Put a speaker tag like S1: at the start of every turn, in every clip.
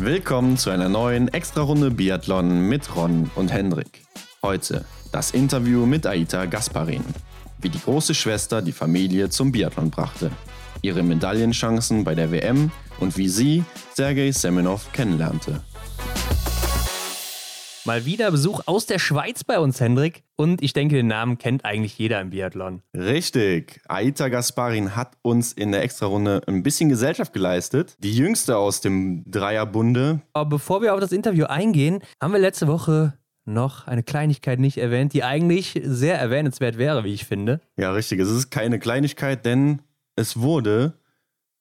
S1: Willkommen zu einer neuen Extra-Runde Biathlon mit Ron und Hendrik. Heute das Interview mit Aita Gasparin, wie die große Schwester die Familie zum Biathlon brachte, ihre Medaillenchancen bei der WM und wie sie Sergei Semenov kennenlernte.
S2: Mal wieder Besuch aus der Schweiz bei uns, Hendrik. Und ich denke, den Namen kennt eigentlich jeder im Biathlon.
S1: Richtig. Aita Gasparin hat uns in der Extrarunde ein bisschen Gesellschaft geleistet. Die jüngste aus dem Dreierbunde.
S2: Aber bevor wir auf das Interview eingehen, haben wir letzte Woche noch eine Kleinigkeit nicht erwähnt, die eigentlich sehr erwähnenswert wäre, wie ich finde.
S1: Ja, richtig. Es ist keine Kleinigkeit, denn es wurde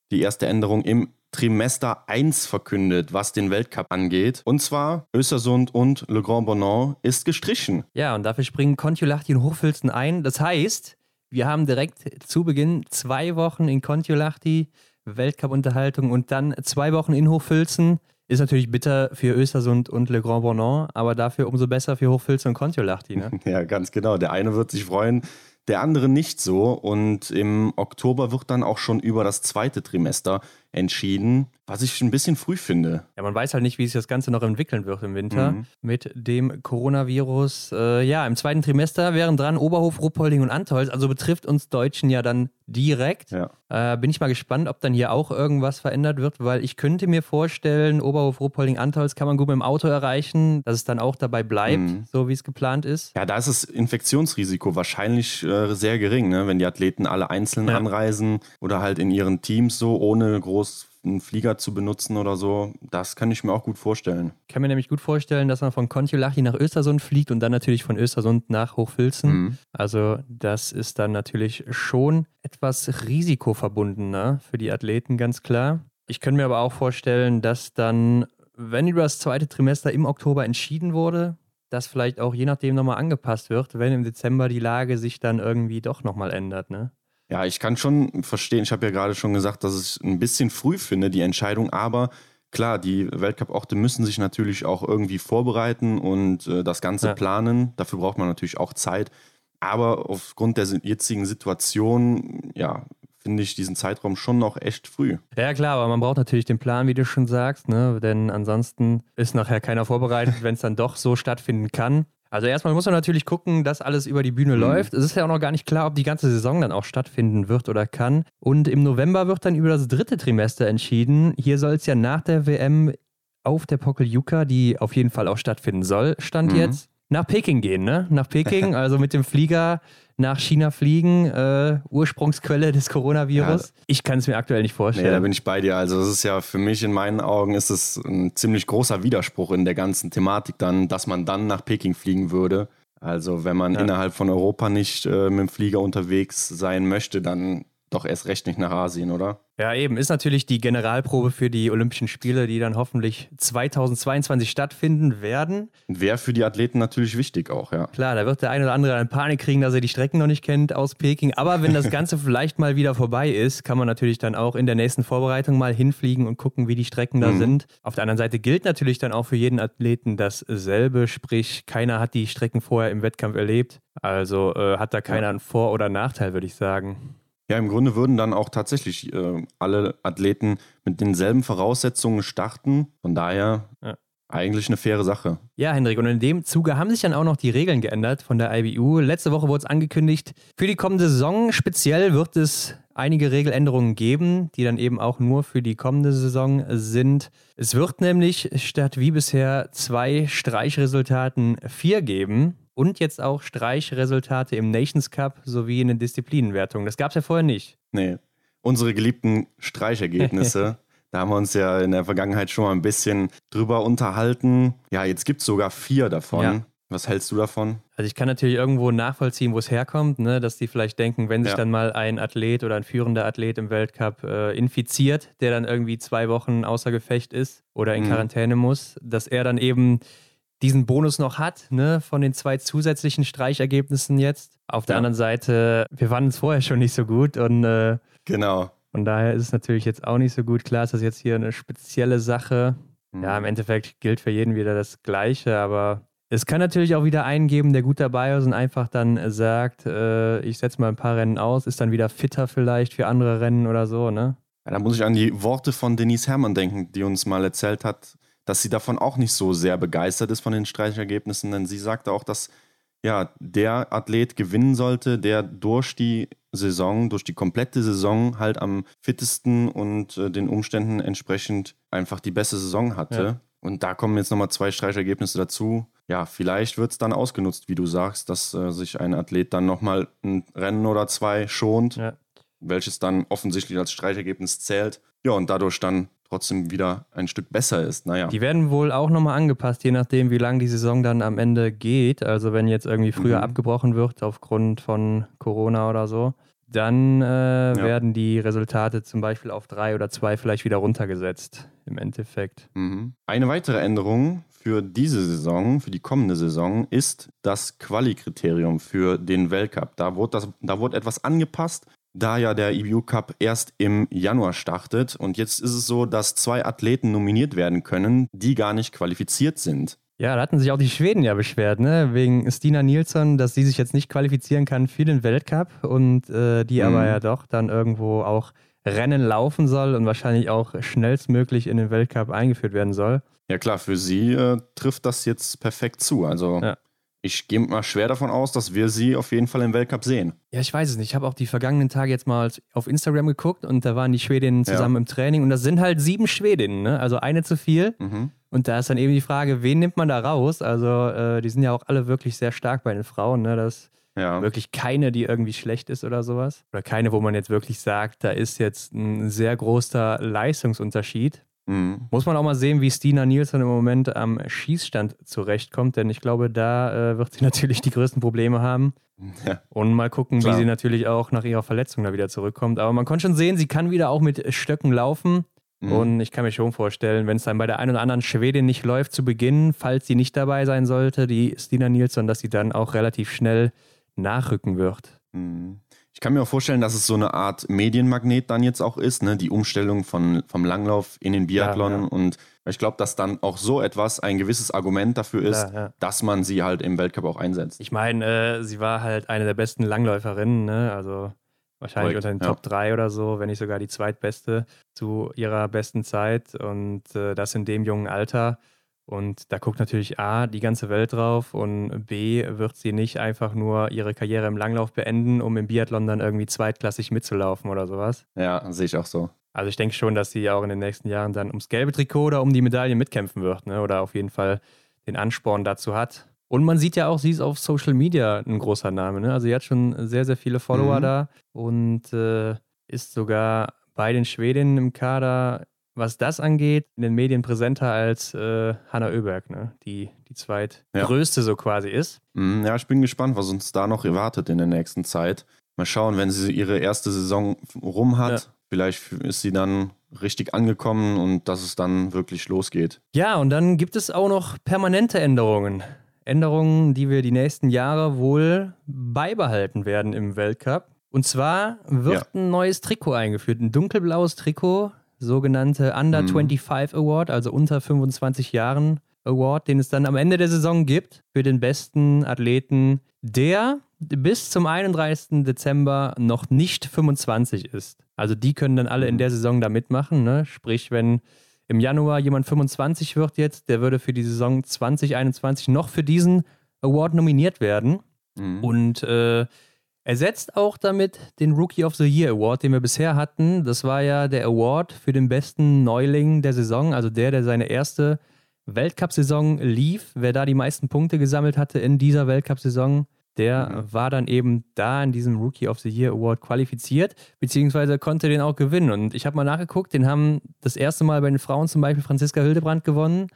S1: die erste Änderung im Trimester 1 verkündet, was den Weltcup angeht. Und zwar Östersund und Le Grand Bonan ist gestrichen.
S2: Ja, und dafür springen Kontiolahti und Hochfilzen ein. Das heißt, wir haben direkt zu Beginn zwei Wochen in Kontiolahti Weltcup-Unterhaltung und dann zwei Wochen in Hochfilzen. Ist natürlich bitter für Östersund und Le Grand Bonan, aber dafür umso besser für Hochfilzen und Kontiolahti. Ne?
S1: Ja, ganz genau. Der eine wird sich freuen, der andere nicht so. Und im Oktober wird dann auch schon über das zweite Trimester entschieden, was ich ein bisschen früh finde.
S2: Ja, man weiß halt nicht, wie sich das Ganze noch entwickeln wird im Winter mhm. mit dem Coronavirus. Äh, ja, im zweiten Trimester wären dran Oberhof, Ruppolding und Antolz. Also betrifft uns Deutschen ja dann direkt. Ja. Äh, bin ich mal gespannt, ob dann hier auch irgendwas verändert wird, weil ich könnte mir vorstellen, Oberhof, Ruppolding, Antolz kann man gut mit dem Auto erreichen, dass es dann auch dabei bleibt, mhm. so wie es geplant ist.
S1: Ja, da ist das Infektionsrisiko wahrscheinlich äh, sehr gering, ne? wenn die Athleten alle einzeln ja. anreisen oder halt in ihren Teams so ohne groß einen Flieger zu benutzen oder so, das kann ich mir auch gut vorstellen.
S2: Ich kann mir nämlich gut vorstellen, dass man von Kontiolahti nach Östersund fliegt und dann natürlich von Östersund nach Hochfilzen. Mhm. Also das ist dann natürlich schon etwas risikoverbundener für die Athleten, ganz klar. Ich könnte mir aber auch vorstellen, dass dann, wenn über das zweite Trimester im Oktober entschieden wurde, das vielleicht auch je nachdem nochmal angepasst wird, wenn im Dezember die Lage sich dann irgendwie doch nochmal ändert, ne?
S1: Ja, ich kann schon verstehen. Ich habe ja gerade schon gesagt, dass ich ein bisschen früh finde, die Entscheidung, aber klar, die Weltcup-Orte müssen sich natürlich auch irgendwie vorbereiten und äh, das Ganze ja. planen. Dafür braucht man natürlich auch Zeit. Aber aufgrund der jetzigen Situation, ja, finde ich diesen Zeitraum schon noch echt früh.
S2: Ja, klar, aber man braucht natürlich den Plan, wie du schon sagst, ne? denn ansonsten ist nachher keiner vorbereitet, wenn es dann doch so stattfinden kann. Also erstmal muss man natürlich gucken, dass alles über die Bühne mhm. läuft. Es ist ja auch noch gar nicht klar, ob die ganze Saison dann auch stattfinden wird oder kann. Und im November wird dann über das dritte Trimester entschieden. Hier soll es ja nach der WM auf der Pokeljuka, die auf jeden Fall auch stattfinden soll, stand mhm. jetzt, nach Peking gehen, ne? Nach Peking, also mit dem Flieger nach China fliegen, äh, Ursprungsquelle des Coronavirus. Ja, ich kann es mir aktuell nicht vorstellen. Nee,
S1: da bin ich bei dir. Also es ist ja für mich in meinen Augen ist es ein ziemlich großer Widerspruch in der ganzen Thematik dann, dass man dann nach Peking fliegen würde. Also wenn man ja. innerhalb von Europa nicht äh, mit dem Flieger unterwegs sein möchte, dann doch erst recht nicht nach Asien, oder?
S2: Ja, eben. Ist natürlich die Generalprobe für die Olympischen Spiele, die dann hoffentlich 2022 stattfinden werden.
S1: Wäre für die Athleten natürlich wichtig auch, ja.
S2: Klar, da wird der eine oder andere eine Panik kriegen, dass er die Strecken noch nicht kennt aus Peking. Aber wenn das Ganze vielleicht mal wieder vorbei ist, kann man natürlich dann auch in der nächsten Vorbereitung mal hinfliegen und gucken, wie die Strecken da mhm. sind. Auf der anderen Seite gilt natürlich dann auch für jeden Athleten dasselbe, sprich, keiner hat die Strecken vorher im Wettkampf erlebt. Also äh, hat da keiner einen Vor- oder Nachteil, würde ich sagen.
S1: Ja, im Grunde würden dann auch tatsächlich äh, alle Athleten mit denselben Voraussetzungen starten. Von daher ja. eigentlich eine faire Sache.
S2: Ja, Hendrik, und in dem Zuge haben sich dann auch noch die Regeln geändert von der IBU. Letzte Woche wurde es angekündigt, für die kommende Saison speziell wird es einige Regeländerungen geben, die dann eben auch nur für die kommende Saison sind. Es wird nämlich statt wie bisher zwei Streichresultaten vier geben und jetzt auch Streichresultate im Nations Cup sowie in den Disziplinenwertungen. Das gab es ja vorher nicht.
S1: Nee. Unsere geliebten Streichergebnisse. da haben wir uns ja in der Vergangenheit schon mal ein bisschen drüber unterhalten. Ja, jetzt gibt es sogar vier davon. Ja. Was hältst du davon?
S2: Also ich kann natürlich irgendwo nachvollziehen, wo es herkommt, ne? dass die vielleicht denken, wenn sich ja. dann mal ein Athlet oder ein führender Athlet im Weltcup äh, infiziert, der dann irgendwie zwei Wochen außer Gefecht ist oder in mhm. Quarantäne muss, dass er dann eben diesen Bonus noch hat, ne, von den zwei zusätzlichen Streichergebnissen jetzt. Auf der ja. anderen Seite, wir fanden es vorher schon nicht so gut und äh,
S1: genau.
S2: Von daher ist es natürlich jetzt auch nicht so gut. Klar ist das jetzt hier eine spezielle Sache. Mhm. Ja, im Endeffekt gilt für jeden wieder das Gleiche, aber es kann natürlich auch wieder einen geben, der gut dabei ist und einfach dann sagt, äh, ich setze mal ein paar Rennen aus, ist dann wieder fitter vielleicht für andere Rennen oder so, ne?
S1: Ja, da muss ich an die Worte von Denise Herrmann denken, die uns mal erzählt hat, dass sie davon auch nicht so sehr begeistert ist von den Streichergebnissen, denn sie sagte auch, dass ja, der Athlet gewinnen sollte, der durch die Saison, durch die komplette Saison halt am fittesten und äh, den Umständen entsprechend einfach die beste Saison hatte. Ja. Und da kommen jetzt nochmal zwei Streichergebnisse dazu. Ja, vielleicht wird es dann ausgenutzt, wie du sagst, dass äh, sich ein Athlet dann nochmal ein Rennen oder zwei schont, ja. welches dann offensichtlich als Streichergebnis zählt. Ja, und dadurch dann trotzdem wieder ein Stück besser ist. Naja.
S2: Die werden wohl auch nochmal angepasst, je nachdem, wie lang die Saison dann am Ende geht. Also wenn jetzt irgendwie früher mhm. abgebrochen wird aufgrund von Corona oder so, dann äh, ja. werden die Resultate zum Beispiel auf drei oder zwei vielleicht wieder runtergesetzt im Endeffekt.
S1: Mhm. Eine weitere Änderung für diese Saison, für die kommende Saison, ist das Quali-Kriterium für den Weltcup. Da wurde, das, da wurde etwas angepasst da ja der EBU Cup erst im Januar startet. Und jetzt ist es so, dass zwei Athleten nominiert werden können, die gar nicht qualifiziert sind.
S2: Ja, da hatten sich auch die Schweden ja beschwert, ne? Wegen Stina Nilsson, dass sie sich jetzt nicht qualifizieren kann für den Weltcup und äh, die mhm. aber ja doch dann irgendwo auch Rennen laufen soll und wahrscheinlich auch schnellstmöglich in den Weltcup eingeführt werden soll.
S1: Ja klar, für sie äh, trifft das jetzt perfekt zu. Also ja ich gehe mal schwer davon aus, dass wir sie auf jeden Fall im Weltcup sehen.
S2: Ja, ich weiß es nicht. Ich habe auch die vergangenen Tage jetzt mal auf Instagram geguckt und da waren die Schwedinnen zusammen ja. im Training und das sind halt sieben Schwedinnen, ne? also eine zu viel. Mhm. Und da ist dann eben die Frage, wen nimmt man da raus? Also äh, die sind ja auch alle wirklich sehr stark bei den Frauen. Ne? Das ja. wirklich keine, die irgendwie schlecht ist oder sowas. Oder keine, wo man jetzt wirklich sagt, da ist jetzt ein sehr großer Leistungsunterschied. Mhm. Muss man auch mal sehen, wie Stina Nielsen im Moment am Schießstand zurechtkommt, denn ich glaube, da äh, wird sie natürlich die größten Probleme haben. Ja. Und mal gucken, Klar. wie sie natürlich auch nach ihrer Verletzung da wieder zurückkommt. Aber man konnte schon sehen, sie kann wieder auch mit Stöcken laufen. Mhm. Und ich kann mir schon vorstellen, wenn es dann bei der einen oder anderen Schwedin nicht läuft zu Beginn, falls sie nicht dabei sein sollte, die Stina Nielsen, dass sie dann auch relativ schnell nachrücken wird.
S1: Mhm. Ich kann mir auch vorstellen, dass es so eine Art Medienmagnet dann jetzt auch ist, ne? die Umstellung von, vom Langlauf in den Biathlon. Ja, ja. Und ich glaube, dass dann auch so etwas ein gewisses Argument dafür ist, ja, dass man sie halt im Weltcup auch einsetzt.
S2: Ich meine, äh, sie war halt eine der besten Langläuferinnen, ne? also wahrscheinlich Correct, unter den Top 3 oder so, wenn nicht sogar die zweitbeste zu ihrer besten Zeit. Und äh, das in dem jungen Alter. Und da guckt natürlich A, die ganze Welt drauf und B, wird sie nicht einfach nur ihre Karriere im Langlauf beenden, um im Biathlon dann irgendwie zweitklassig mitzulaufen oder sowas.
S1: Ja, sehe ich auch so.
S2: Also ich denke schon, dass sie auch in den nächsten Jahren dann ums gelbe Trikot oder um die Medaille mitkämpfen wird, ne? oder auf jeden Fall den Ansporn dazu hat. Und man sieht ja auch, sie ist auf Social Media ein großer Name. Ne? Also sie hat schon sehr, sehr viele Follower mhm. da und äh, ist sogar bei den Schwedinnen im Kader was das angeht, in den Medien präsenter als äh, Hanna Oeberg, ne? die die zweitgrößte ja. so quasi ist.
S1: Mhm, ja, ich bin gespannt, was uns da noch erwartet in der nächsten Zeit. Mal schauen, wenn sie ihre erste Saison rum hat, ja. vielleicht ist sie dann richtig angekommen und dass es dann wirklich losgeht.
S2: Ja, und dann gibt es auch noch permanente Änderungen. Änderungen, die wir die nächsten Jahre wohl beibehalten werden im Weltcup. Und zwar wird ja. ein neues Trikot eingeführt, ein dunkelblaues Trikot sogenannte Under mhm. 25 Award, also unter 25 Jahren Award, den es dann am Ende der Saison gibt für den besten Athleten, der bis zum 31. Dezember noch nicht 25 ist. Also die können dann alle in mhm. der Saison da mitmachen. Ne? Sprich, wenn im Januar jemand 25 wird jetzt, der würde für die Saison 2021 noch für diesen Award nominiert werden. Mhm. Und äh, Ersetzt auch damit den Rookie of the Year Award, den wir bisher hatten. Das war ja der Award für den besten Neuling der Saison, also der, der seine erste Weltcup-Saison lief. Wer da die meisten Punkte gesammelt hatte in dieser Weltcup-Saison, der mhm. war dann eben da in diesem Rookie of the Year Award qualifiziert, beziehungsweise konnte den auch gewinnen. Und ich habe mal nachgeguckt, den haben das erste Mal bei den Frauen zum Beispiel Franziska Hildebrand gewonnen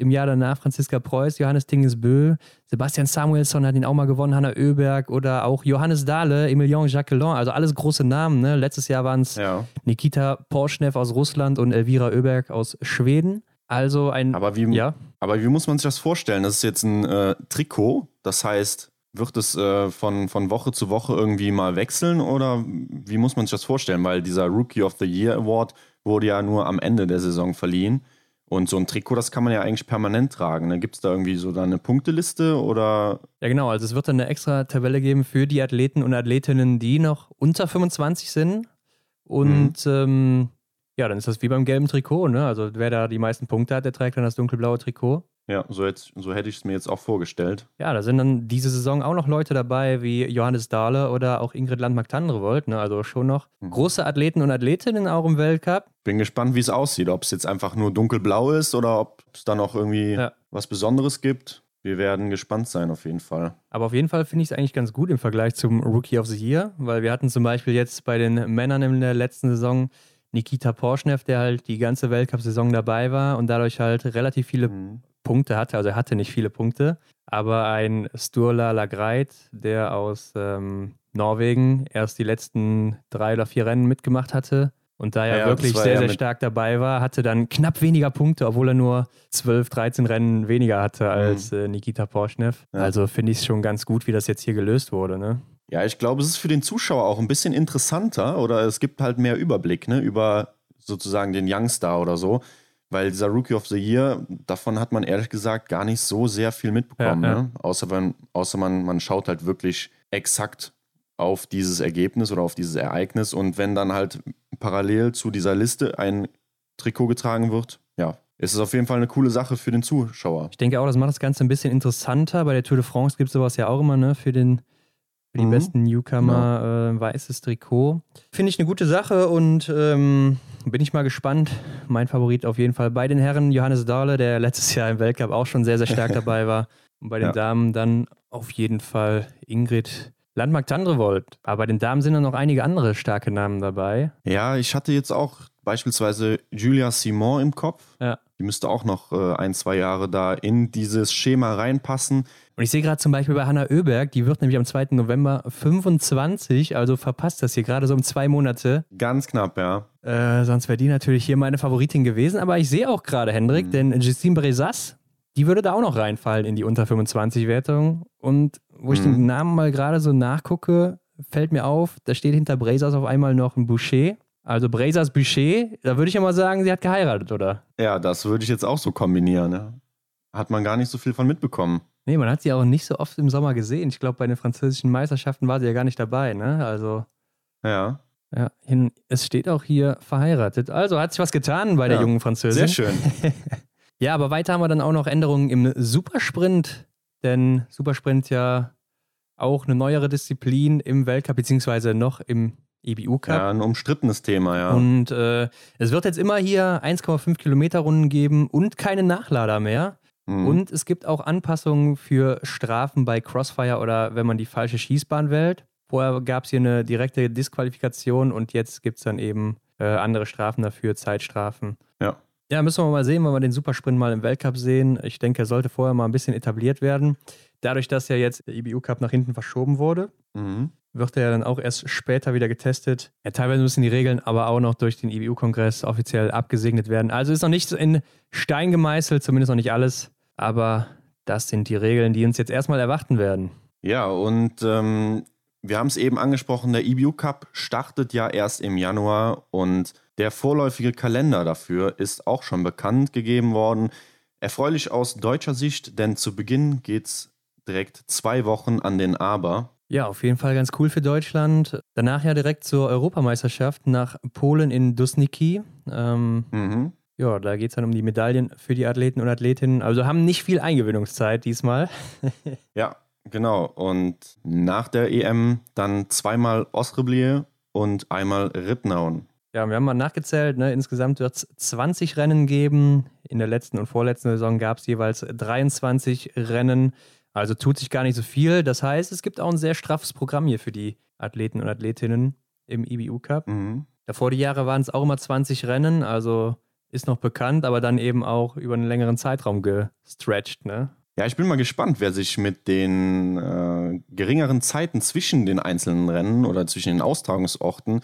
S2: im Jahr danach Franziska Preuß, Johannes Tingesbö, Sebastian Samuelsson hat ihn auch mal gewonnen, Hanna Oeberg oder auch Johannes Dahle, Emilien Jacquelin, also alles große Namen. Ne? Letztes Jahr waren es ja. Nikita Porschnev aus Russland und Elvira Oeberg aus Schweden. Also ein.
S1: Aber wie, ja? aber wie muss man sich das vorstellen? Das ist jetzt ein äh, Trikot, das heißt, wird es äh, von, von Woche zu Woche irgendwie mal wechseln oder wie muss man sich das vorstellen? Weil dieser Rookie of the Year Award wurde ja nur am Ende der Saison verliehen. Und so ein Trikot, das kann man ja eigentlich permanent tragen. Ne? Gibt es da irgendwie so da eine Punkteliste oder?
S2: Ja, genau. Also es wird dann eine extra Tabelle geben für die Athleten und Athletinnen, die noch unter 25 sind. Und mhm. ähm, Ja, dann ist das wie beim gelben Trikot, ne? Also wer da die meisten Punkte hat, der trägt dann das dunkelblaue Trikot.
S1: Ja, so, jetzt, so hätte ich es mir jetzt auch vorgestellt.
S2: Ja, da sind dann diese Saison auch noch Leute dabei wie Johannes Dahle oder auch Ingrid Landmark-Tandrevold. Ne? Also schon noch mhm. große Athleten und Athletinnen auch im Weltcup.
S1: Bin gespannt, wie es aussieht. Ob es jetzt einfach nur dunkelblau ist oder ob es da noch irgendwie ja. was Besonderes gibt. Wir werden gespannt sein, auf jeden Fall.
S2: Aber auf jeden Fall finde ich es eigentlich ganz gut im Vergleich zum Rookie of the Year, weil wir hatten zum Beispiel jetzt bei den Männern in der letzten Saison Nikita Porschnev, der halt die ganze Weltcup-Saison dabei war und dadurch halt relativ viele mhm. Punkte hatte. Also er hatte nicht viele Punkte, aber ein Sturla Lagreit, der aus ähm, Norwegen erst die letzten drei oder vier Rennen mitgemacht hatte und da er ja, wirklich sehr, sehr stark dabei war, hatte dann knapp weniger Punkte, obwohl er nur 12, 13 Rennen weniger hatte als mhm. äh, Nikita Porschnev. Ja. Also finde ich es schon ganz gut, wie das jetzt hier gelöst wurde. Ne?
S1: Ja, ich glaube, es ist für den Zuschauer auch ein bisschen interessanter oder es gibt halt mehr Überblick ne, über sozusagen den Youngstar oder so. Weil dieser Rookie of the Year, davon hat man ehrlich gesagt gar nicht so sehr viel mitbekommen. Ja, ja. Ne? Außer, wenn, außer man, man schaut halt wirklich exakt auf dieses Ergebnis oder auf dieses Ereignis. Und wenn dann halt parallel zu dieser Liste ein Trikot getragen wird, ja, ist es auf jeden Fall eine coole Sache für den Zuschauer.
S2: Ich denke auch, das macht das Ganze ein bisschen interessanter. Bei der Tour de France gibt es sowas ja auch immer, ne, für den für die mhm. besten Newcomer genau. äh, weißes Trikot. Finde ich eine gute Sache und ähm, bin ich mal gespannt. Mein Favorit auf jeden Fall bei den Herren Johannes Dahle, der letztes Jahr im Weltcup auch schon sehr, sehr stark dabei war. Und bei den ja. Damen dann auf jeden Fall Ingrid Landmark-Tandrevold. Aber bei den Damen sind dann noch einige andere starke Namen dabei.
S1: Ja, ich hatte jetzt auch beispielsweise Julia Simon im Kopf. Ja. Die müsste auch noch äh, ein, zwei Jahre da in dieses Schema reinpassen.
S2: Und ich sehe gerade zum Beispiel bei Hanna Oeberg, die wird nämlich am 2. November 25, also verpasst das hier gerade so um zwei Monate.
S1: Ganz knapp, ja.
S2: Äh, sonst wäre die natürlich hier meine Favoritin gewesen. Aber ich sehe auch gerade, Hendrik, mhm. denn Justine Bresas, die würde da auch noch reinfallen in die unter 25-Wertung. Und wo ich mhm. den Namen mal gerade so nachgucke, fällt mir auf, da steht hinter Bresas auf einmal noch ein Boucher. Also Bresas Boucher, da würde ich ja mal sagen, sie hat geheiratet, oder?
S1: Ja, das würde ich jetzt auch so kombinieren. Ja. Hat man gar nicht so viel von mitbekommen.
S2: Nee, man hat sie auch nicht so oft im Sommer gesehen. Ich glaube, bei den französischen Meisterschaften war sie ja gar nicht dabei, ne? Also.
S1: Ja.
S2: Ja, hin, es steht auch hier verheiratet. Also hat sich was getan bei der ja, jungen Französin.
S1: Sehr schön.
S2: ja, aber weiter haben wir dann auch noch Änderungen im Supersprint, denn Supersprint ja auch eine neuere Disziplin im Weltcup, beziehungsweise noch im EBU Cup.
S1: Ja, ein umstrittenes Thema, ja.
S2: Und äh, es wird jetzt immer hier 1,5 Kilometer Runden geben und keine Nachlader mehr. Mhm. Und es gibt auch Anpassungen für Strafen bei Crossfire oder wenn man die falsche Schießbahn wählt. Vorher gab es hier eine direkte Disqualifikation und jetzt gibt es dann eben äh, andere Strafen dafür, Zeitstrafen.
S1: Ja.
S2: Müssen wir mal sehen, wenn wir den Supersprint mal im Weltcup sehen. Ich denke, er sollte vorher mal ein bisschen etabliert werden. Dadurch, dass ja jetzt der IBU Cup nach hinten verschoben wurde, mhm. wird er ja dann auch erst später wieder getestet. Ja, teilweise müssen die Regeln aber auch noch durch den IBU-Kongress offiziell abgesegnet werden. Also ist noch nicht in Stein gemeißelt, zumindest noch nicht alles. Aber das sind die Regeln, die uns jetzt erstmal erwarten werden.
S1: Ja, und ähm, wir haben es eben angesprochen, der EBU Cup startet ja erst im Januar und der vorläufige Kalender dafür ist auch schon bekannt gegeben worden. Erfreulich aus deutscher Sicht, denn zu Beginn geht es direkt zwei Wochen an den Aber.
S2: Ja, auf jeden Fall ganz cool für Deutschland. Danach ja direkt zur Europameisterschaft nach Polen in Dusniki. Ähm, mhm. Ja, da geht es dann um die Medaillen für die Athleten und Athletinnen. Also haben nicht viel Eingewöhnungszeit diesmal.
S1: ja, genau. Und nach der EM dann zweimal Osreblier und einmal Rittnauen.
S2: Ja, wir haben mal nachgezählt. Ne? Insgesamt wird es 20 Rennen geben. In der letzten und vorletzten Saison gab es jeweils 23 Rennen. Also tut sich gar nicht so viel. Das heißt, es gibt auch ein sehr straffes Programm hier für die Athleten und Athletinnen im IBU Cup. Mhm. Davor die Jahre waren es auch immer 20 Rennen. Also ist noch bekannt, aber dann eben auch über einen längeren Zeitraum gestretched, ne?
S1: Ja, ich bin mal gespannt, wer sich mit den äh, geringeren Zeiten zwischen den einzelnen Rennen oder zwischen den Austragungsorten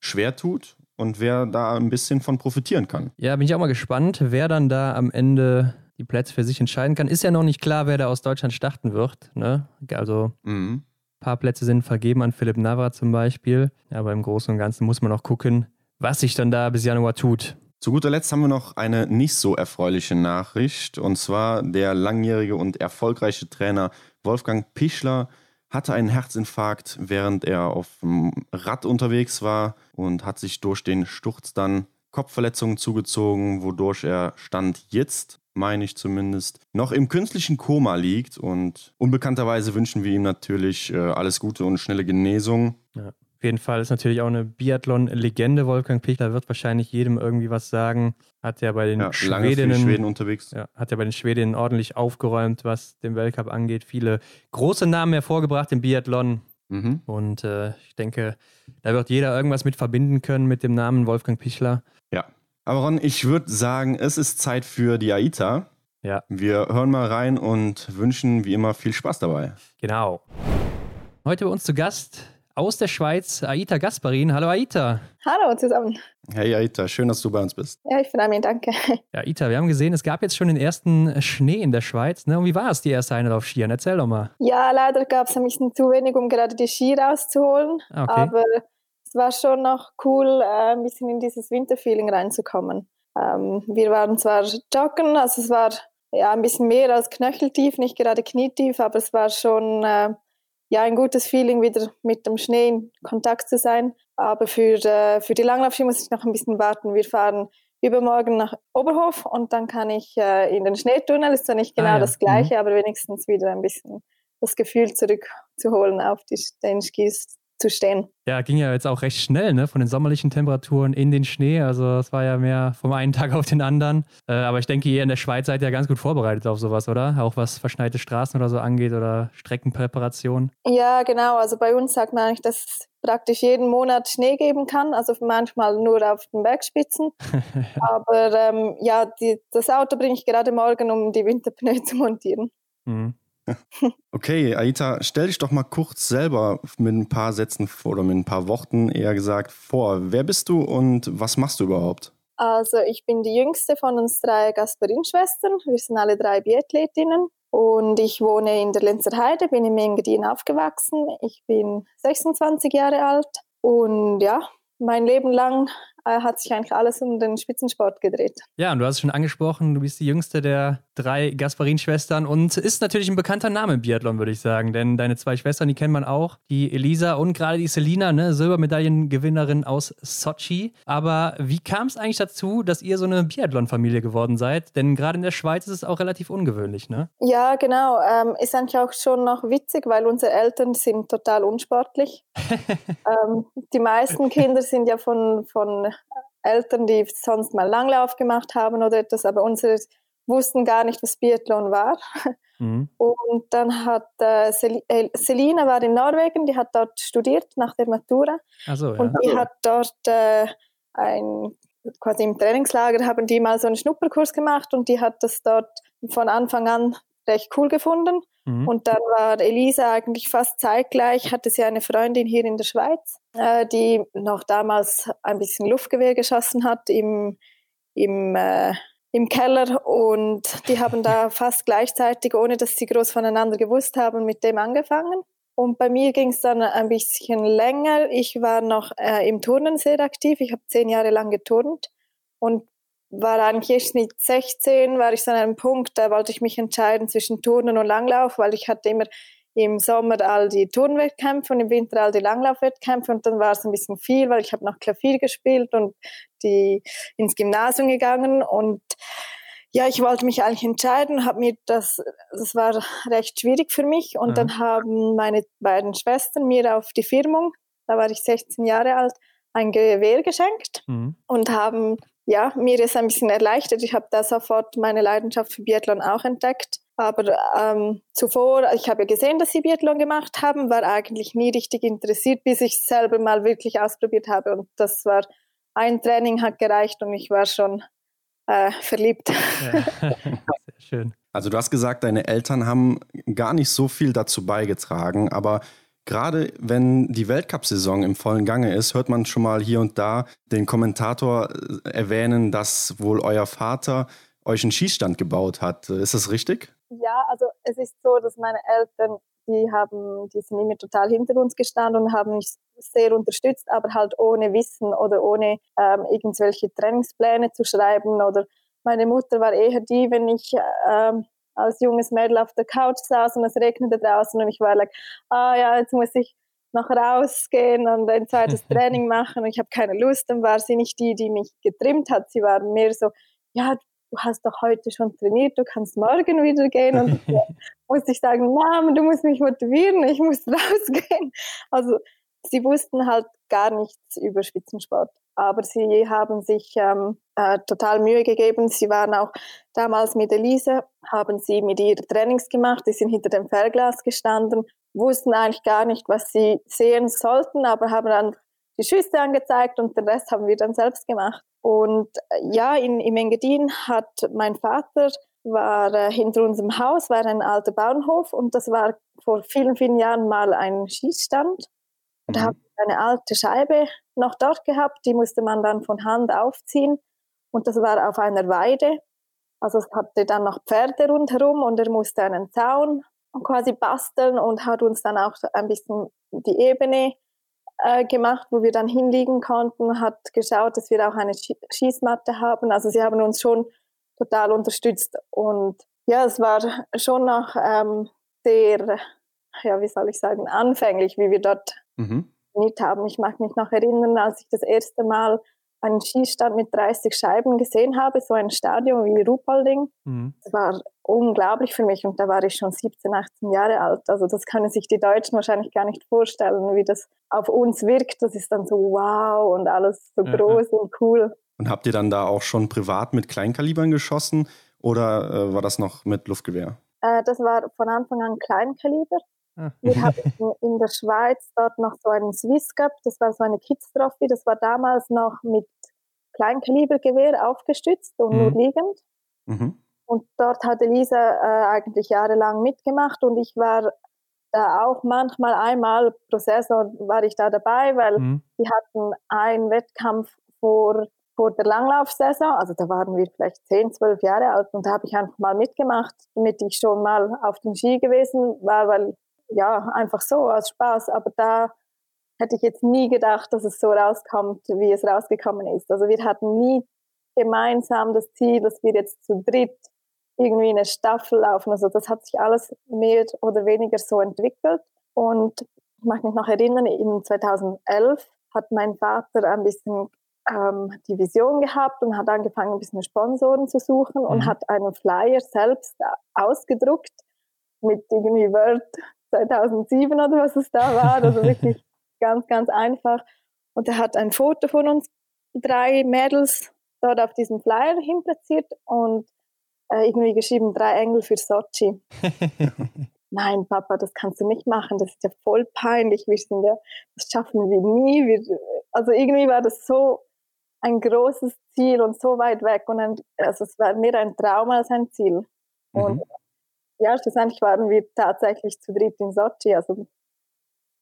S1: schwer tut und wer da ein bisschen von profitieren kann.
S2: Ja, bin ich auch mal gespannt, wer dann da am Ende die Plätze für sich entscheiden kann. Ist ja noch nicht klar, wer da aus Deutschland starten wird. Ne? Also mhm. ein paar Plätze sind vergeben an Philipp Navra zum Beispiel. Aber im Großen und Ganzen muss man auch gucken, was sich dann da bis Januar tut.
S1: Zu guter Letzt haben wir noch eine nicht so erfreuliche Nachricht. Und zwar der langjährige und erfolgreiche Trainer Wolfgang Pichler hatte einen Herzinfarkt, während er auf dem Rad unterwegs war und hat sich durch den Sturz dann Kopfverletzungen zugezogen, wodurch er Stand jetzt, meine ich zumindest, noch im künstlichen Koma liegt. Und unbekannterweise wünschen wir ihm natürlich äh, alles Gute und schnelle Genesung.
S2: Ja. Auf jeden Fall ist natürlich auch eine Biathlon-Legende. Wolfgang Pichler wird wahrscheinlich jedem irgendwie was sagen. Hat ja bei den ja, Schwedinnen,
S1: Schweden unterwegs.
S2: Ja, hat ja bei den Schwedinnen ordentlich aufgeräumt, was den Weltcup angeht. Viele große Namen hervorgebracht im Biathlon. Mhm. Und äh, ich denke, da wird jeder irgendwas mit verbinden können mit dem Namen Wolfgang Pichler.
S1: Ja. Aber Ron, ich würde sagen, es ist Zeit für die AITA.
S2: Ja.
S1: Wir hören mal rein und wünschen wie immer viel Spaß dabei.
S2: Genau. Heute bei uns zu Gast aus der Schweiz, Aita Gasparin. Hallo Aita.
S3: Hallo zusammen.
S1: Hey Aita, schön, dass du bei uns bist.
S3: Ja, ich freue mich, danke.
S2: Ja, Aita, wir haben gesehen, es gab jetzt schon den ersten Schnee in der Schweiz. Ne? Und wie war es, die erste Einheit auf Skiern? Erzähl doch mal.
S3: Ja, leider gab es ein bisschen zu wenig, um gerade die Ski rauszuholen. Ah, okay. Aber es war schon noch cool, äh, ein bisschen in dieses Winterfeeling reinzukommen. Ähm, wir waren zwar joggen, also es war ja ein bisschen mehr als knöcheltief, nicht gerade knietief, aber es war schon äh, ja, ein gutes Feeling, wieder mit dem Schnee in Kontakt zu sein. Aber für, äh, für die Langlaufski muss ich noch ein bisschen warten. Wir fahren übermorgen nach Oberhof und dann kann ich äh, in den Schneetunnel. Ist zwar nicht genau ah, ja. das Gleiche, mhm. aber wenigstens wieder ein bisschen das Gefühl zurückzuholen auf die, den Skis zu stehen.
S2: Ja, ging ja jetzt auch recht schnell, ne? Von den sommerlichen Temperaturen in den Schnee. Also es war ja mehr vom einen Tag auf den anderen. Äh, aber ich denke, ihr in der Schweiz seid ja ganz gut vorbereitet auf sowas, oder? Auch was verschneite Straßen oder so angeht oder Streckenpräparation.
S3: Ja, genau. Also bei uns sagt man eigentlich, dass es praktisch jeden Monat Schnee geben kann. Also manchmal nur auf den Bergspitzen. aber ähm, ja, die, das Auto bringe ich gerade morgen, um die Winterpneu zu montieren. Mhm.
S1: Okay, Aita, stell dich doch mal kurz selber mit ein paar Sätzen oder mit ein paar Worten eher gesagt vor. Wer bist du und was machst du überhaupt?
S3: Also ich bin die jüngste von uns drei Gasperin-Schwestern. Wir sind alle drei Biathletinnen und ich wohne in der Lenzer Heide, bin in Engadin aufgewachsen. Ich bin 26 Jahre alt und ja, mein Leben lang hat sich eigentlich alles um den Spitzensport gedreht.
S2: Ja, und du hast es schon angesprochen, du bist die jüngste der drei Gasparin-Schwestern und ist natürlich ein bekannter Name im Biathlon, würde ich sagen. Denn deine zwei Schwestern, die kennt man auch, die Elisa und gerade die Selina, ne, Silbermedaillengewinnerin aus Sochi. Aber wie kam es eigentlich dazu, dass ihr so eine Biathlon-Familie geworden seid? Denn gerade in der Schweiz ist es auch relativ ungewöhnlich, ne?
S3: Ja, genau. Ähm, ist eigentlich auch schon noch witzig, weil unsere Eltern sind total unsportlich. ähm, die meisten Kinder sind ja von, von Eltern, die sonst mal Langlauf gemacht haben oder etwas, aber unsere wussten gar nicht, was Biathlon war. Mhm. Und dann hat äh, Sel äh, Selina war in Norwegen, die hat dort studiert nach der Matura.
S2: So, ja.
S3: Und die hat dort äh, ein quasi im Trainingslager haben die mal so einen Schnupperkurs gemacht und die hat das dort von Anfang an recht cool gefunden. Mhm. Und dann war Elisa eigentlich fast zeitgleich, hatte sie eine Freundin hier in der Schweiz, äh, die noch damals ein bisschen Luftgewehr geschossen hat im, im, äh, im Keller und die haben da fast gleichzeitig, ohne dass sie groß voneinander gewusst haben, mit dem angefangen. Und bei mir ging es dann ein bisschen länger. Ich war noch äh, im Turnen sehr aktiv. Ich habe zehn Jahre lang geturnt und war eigentlich erst mit 16, war ich so an einem Punkt, da wollte ich mich entscheiden zwischen Turnen und Langlauf, weil ich hatte immer im Sommer all die Turnwettkämpfe und im Winter all die Langlaufwettkämpfe und dann war es ein bisschen viel, weil ich habe noch Klavier gespielt und die ins Gymnasium gegangen und ja, ich wollte mich eigentlich entscheiden, habe mir das, das war recht schwierig für mich und mhm. dann haben meine beiden Schwestern mir auf die Firmung, da war ich 16 Jahre alt, ein Gewehr geschenkt mhm. und haben ja, mir ist ein bisschen erleichtert. Ich habe da sofort meine Leidenschaft für Biathlon auch entdeckt. Aber ähm, zuvor, ich habe ja gesehen, dass sie Biathlon gemacht haben, war eigentlich nie richtig interessiert, bis ich es selber mal wirklich ausprobiert habe. Und das war, ein Training hat gereicht und ich war schon äh, verliebt. Ja.
S1: Sehr schön. Also du hast gesagt, deine Eltern haben gar nicht so viel dazu beigetragen, aber Gerade wenn die Weltcup-Saison im vollen Gange ist, hört man schon mal hier und da den Kommentator äh, erwähnen, dass wohl euer Vater euch einen Schießstand gebaut hat. Ist das richtig?
S3: Ja, also es ist so, dass meine Eltern, die haben, die sind immer total hinter uns gestanden und haben mich sehr unterstützt, aber halt ohne Wissen oder ohne ähm, irgendwelche Trainingspläne zu schreiben oder meine Mutter war eher die, wenn ich ähm, als junges Mädel auf der Couch saß und es regnete draußen und ich war like, ah ja, jetzt muss ich noch rausgehen und ein zweites Training machen. Und ich habe keine Lust. Dann war sie nicht die, die mich getrimmt hat. Sie war mehr so, ja, du hast doch heute schon trainiert, du kannst morgen wieder gehen. Und musste ich sagen, Mama, du musst mich motivieren, ich muss rausgehen. Also sie wussten halt gar nichts über Spitzensport. Aber sie haben sich ähm, äh, total Mühe gegeben. Sie waren auch damals mit Elise, haben sie mit ihr Trainings gemacht. Die sind hinter dem Fernglas gestanden, wussten eigentlich gar nicht, was sie sehen sollten, aber haben dann die Schüsse angezeigt und den Rest haben wir dann selbst gemacht. Und äh, ja, in, im Engadin hat mein Vater war äh, hinter unserem Haus war ein alter Bauernhof und das war vor vielen, vielen Jahren mal ein Schießstand. Und da mhm. habe ich eine alte Scheibe noch dort gehabt, die musste man dann von Hand aufziehen. Und das war auf einer Weide. Also es hatte dann noch Pferde rundherum und er musste einen Zaun quasi basteln und hat uns dann auch ein bisschen die Ebene äh, gemacht, wo wir dann hinliegen konnten, hat geschaut, dass wir auch eine Schießmatte haben. Also sie haben uns schon total unterstützt. Und ja, es war schon noch ähm, sehr, ja, wie soll ich sagen, anfänglich, wie wir dort mhm. haben. Ich mag mich noch erinnern, als ich das erste Mal einen Schießstand mit 30 Scheiben gesehen habe, so ein Stadion wie Ruhpolding. Mhm. Das war unglaublich für mich und da war ich schon 17, 18 Jahre alt. Also das können sich die Deutschen wahrscheinlich gar nicht vorstellen, wie das auf uns wirkt. Das ist dann so wow und alles so ja, groß ja. und cool.
S1: Und habt ihr dann da auch schon privat mit Kleinkalibern geschossen oder äh, war das noch mit Luftgewehr?
S3: Äh, das war von Anfang an Kleinkaliber. Ah. Wir hatten in der Schweiz dort noch so einen Swiss Cup, das war so eine Kids Trophy, das war damals noch mit Kleinkalibergewehr aufgestützt und mhm. nur liegend. Mhm. Und dort hat Elisa äh, eigentlich jahrelang mitgemacht und ich war da auch manchmal einmal pro Saison war ich da dabei, weil mhm. die hatten einen Wettkampf vor, vor der Langlaufsaison, also da waren wir vielleicht 10, 12 Jahre alt und da habe ich einfach mal mitgemacht, damit ich schon mal auf den Ski gewesen war, weil ja, einfach so aus Spaß. Aber da hätte ich jetzt nie gedacht, dass es so rauskommt, wie es rausgekommen ist. Also wir hatten nie gemeinsam das Ziel, dass wir jetzt zu dritt irgendwie eine Staffel laufen. Also das hat sich alles mehr oder weniger so entwickelt. Und ich mag mich noch erinnern, in 2011 hat mein Vater ein bisschen ähm, die Vision gehabt und hat angefangen, ein bisschen Sponsoren zu suchen und mhm. hat einen Flyer selbst ausgedruckt mit irgendwie Word 2007 oder was es da war. Also wirklich ganz, ganz einfach. Und er hat ein Foto von uns drei Mädels dort auf diesem Flyer hinplatziert und äh, irgendwie geschrieben, drei Engel für Sochi. Nein, Papa, das kannst du nicht machen, das ist ja voll peinlich, wir sind ja, das schaffen wir nie. Wir, also irgendwie war das so ein großes Ziel und so weit weg und ein, also es war mehr ein Traum als ein Ziel. Und mhm ja, schlussendlich waren wir tatsächlich zu dritt in Sochi. Also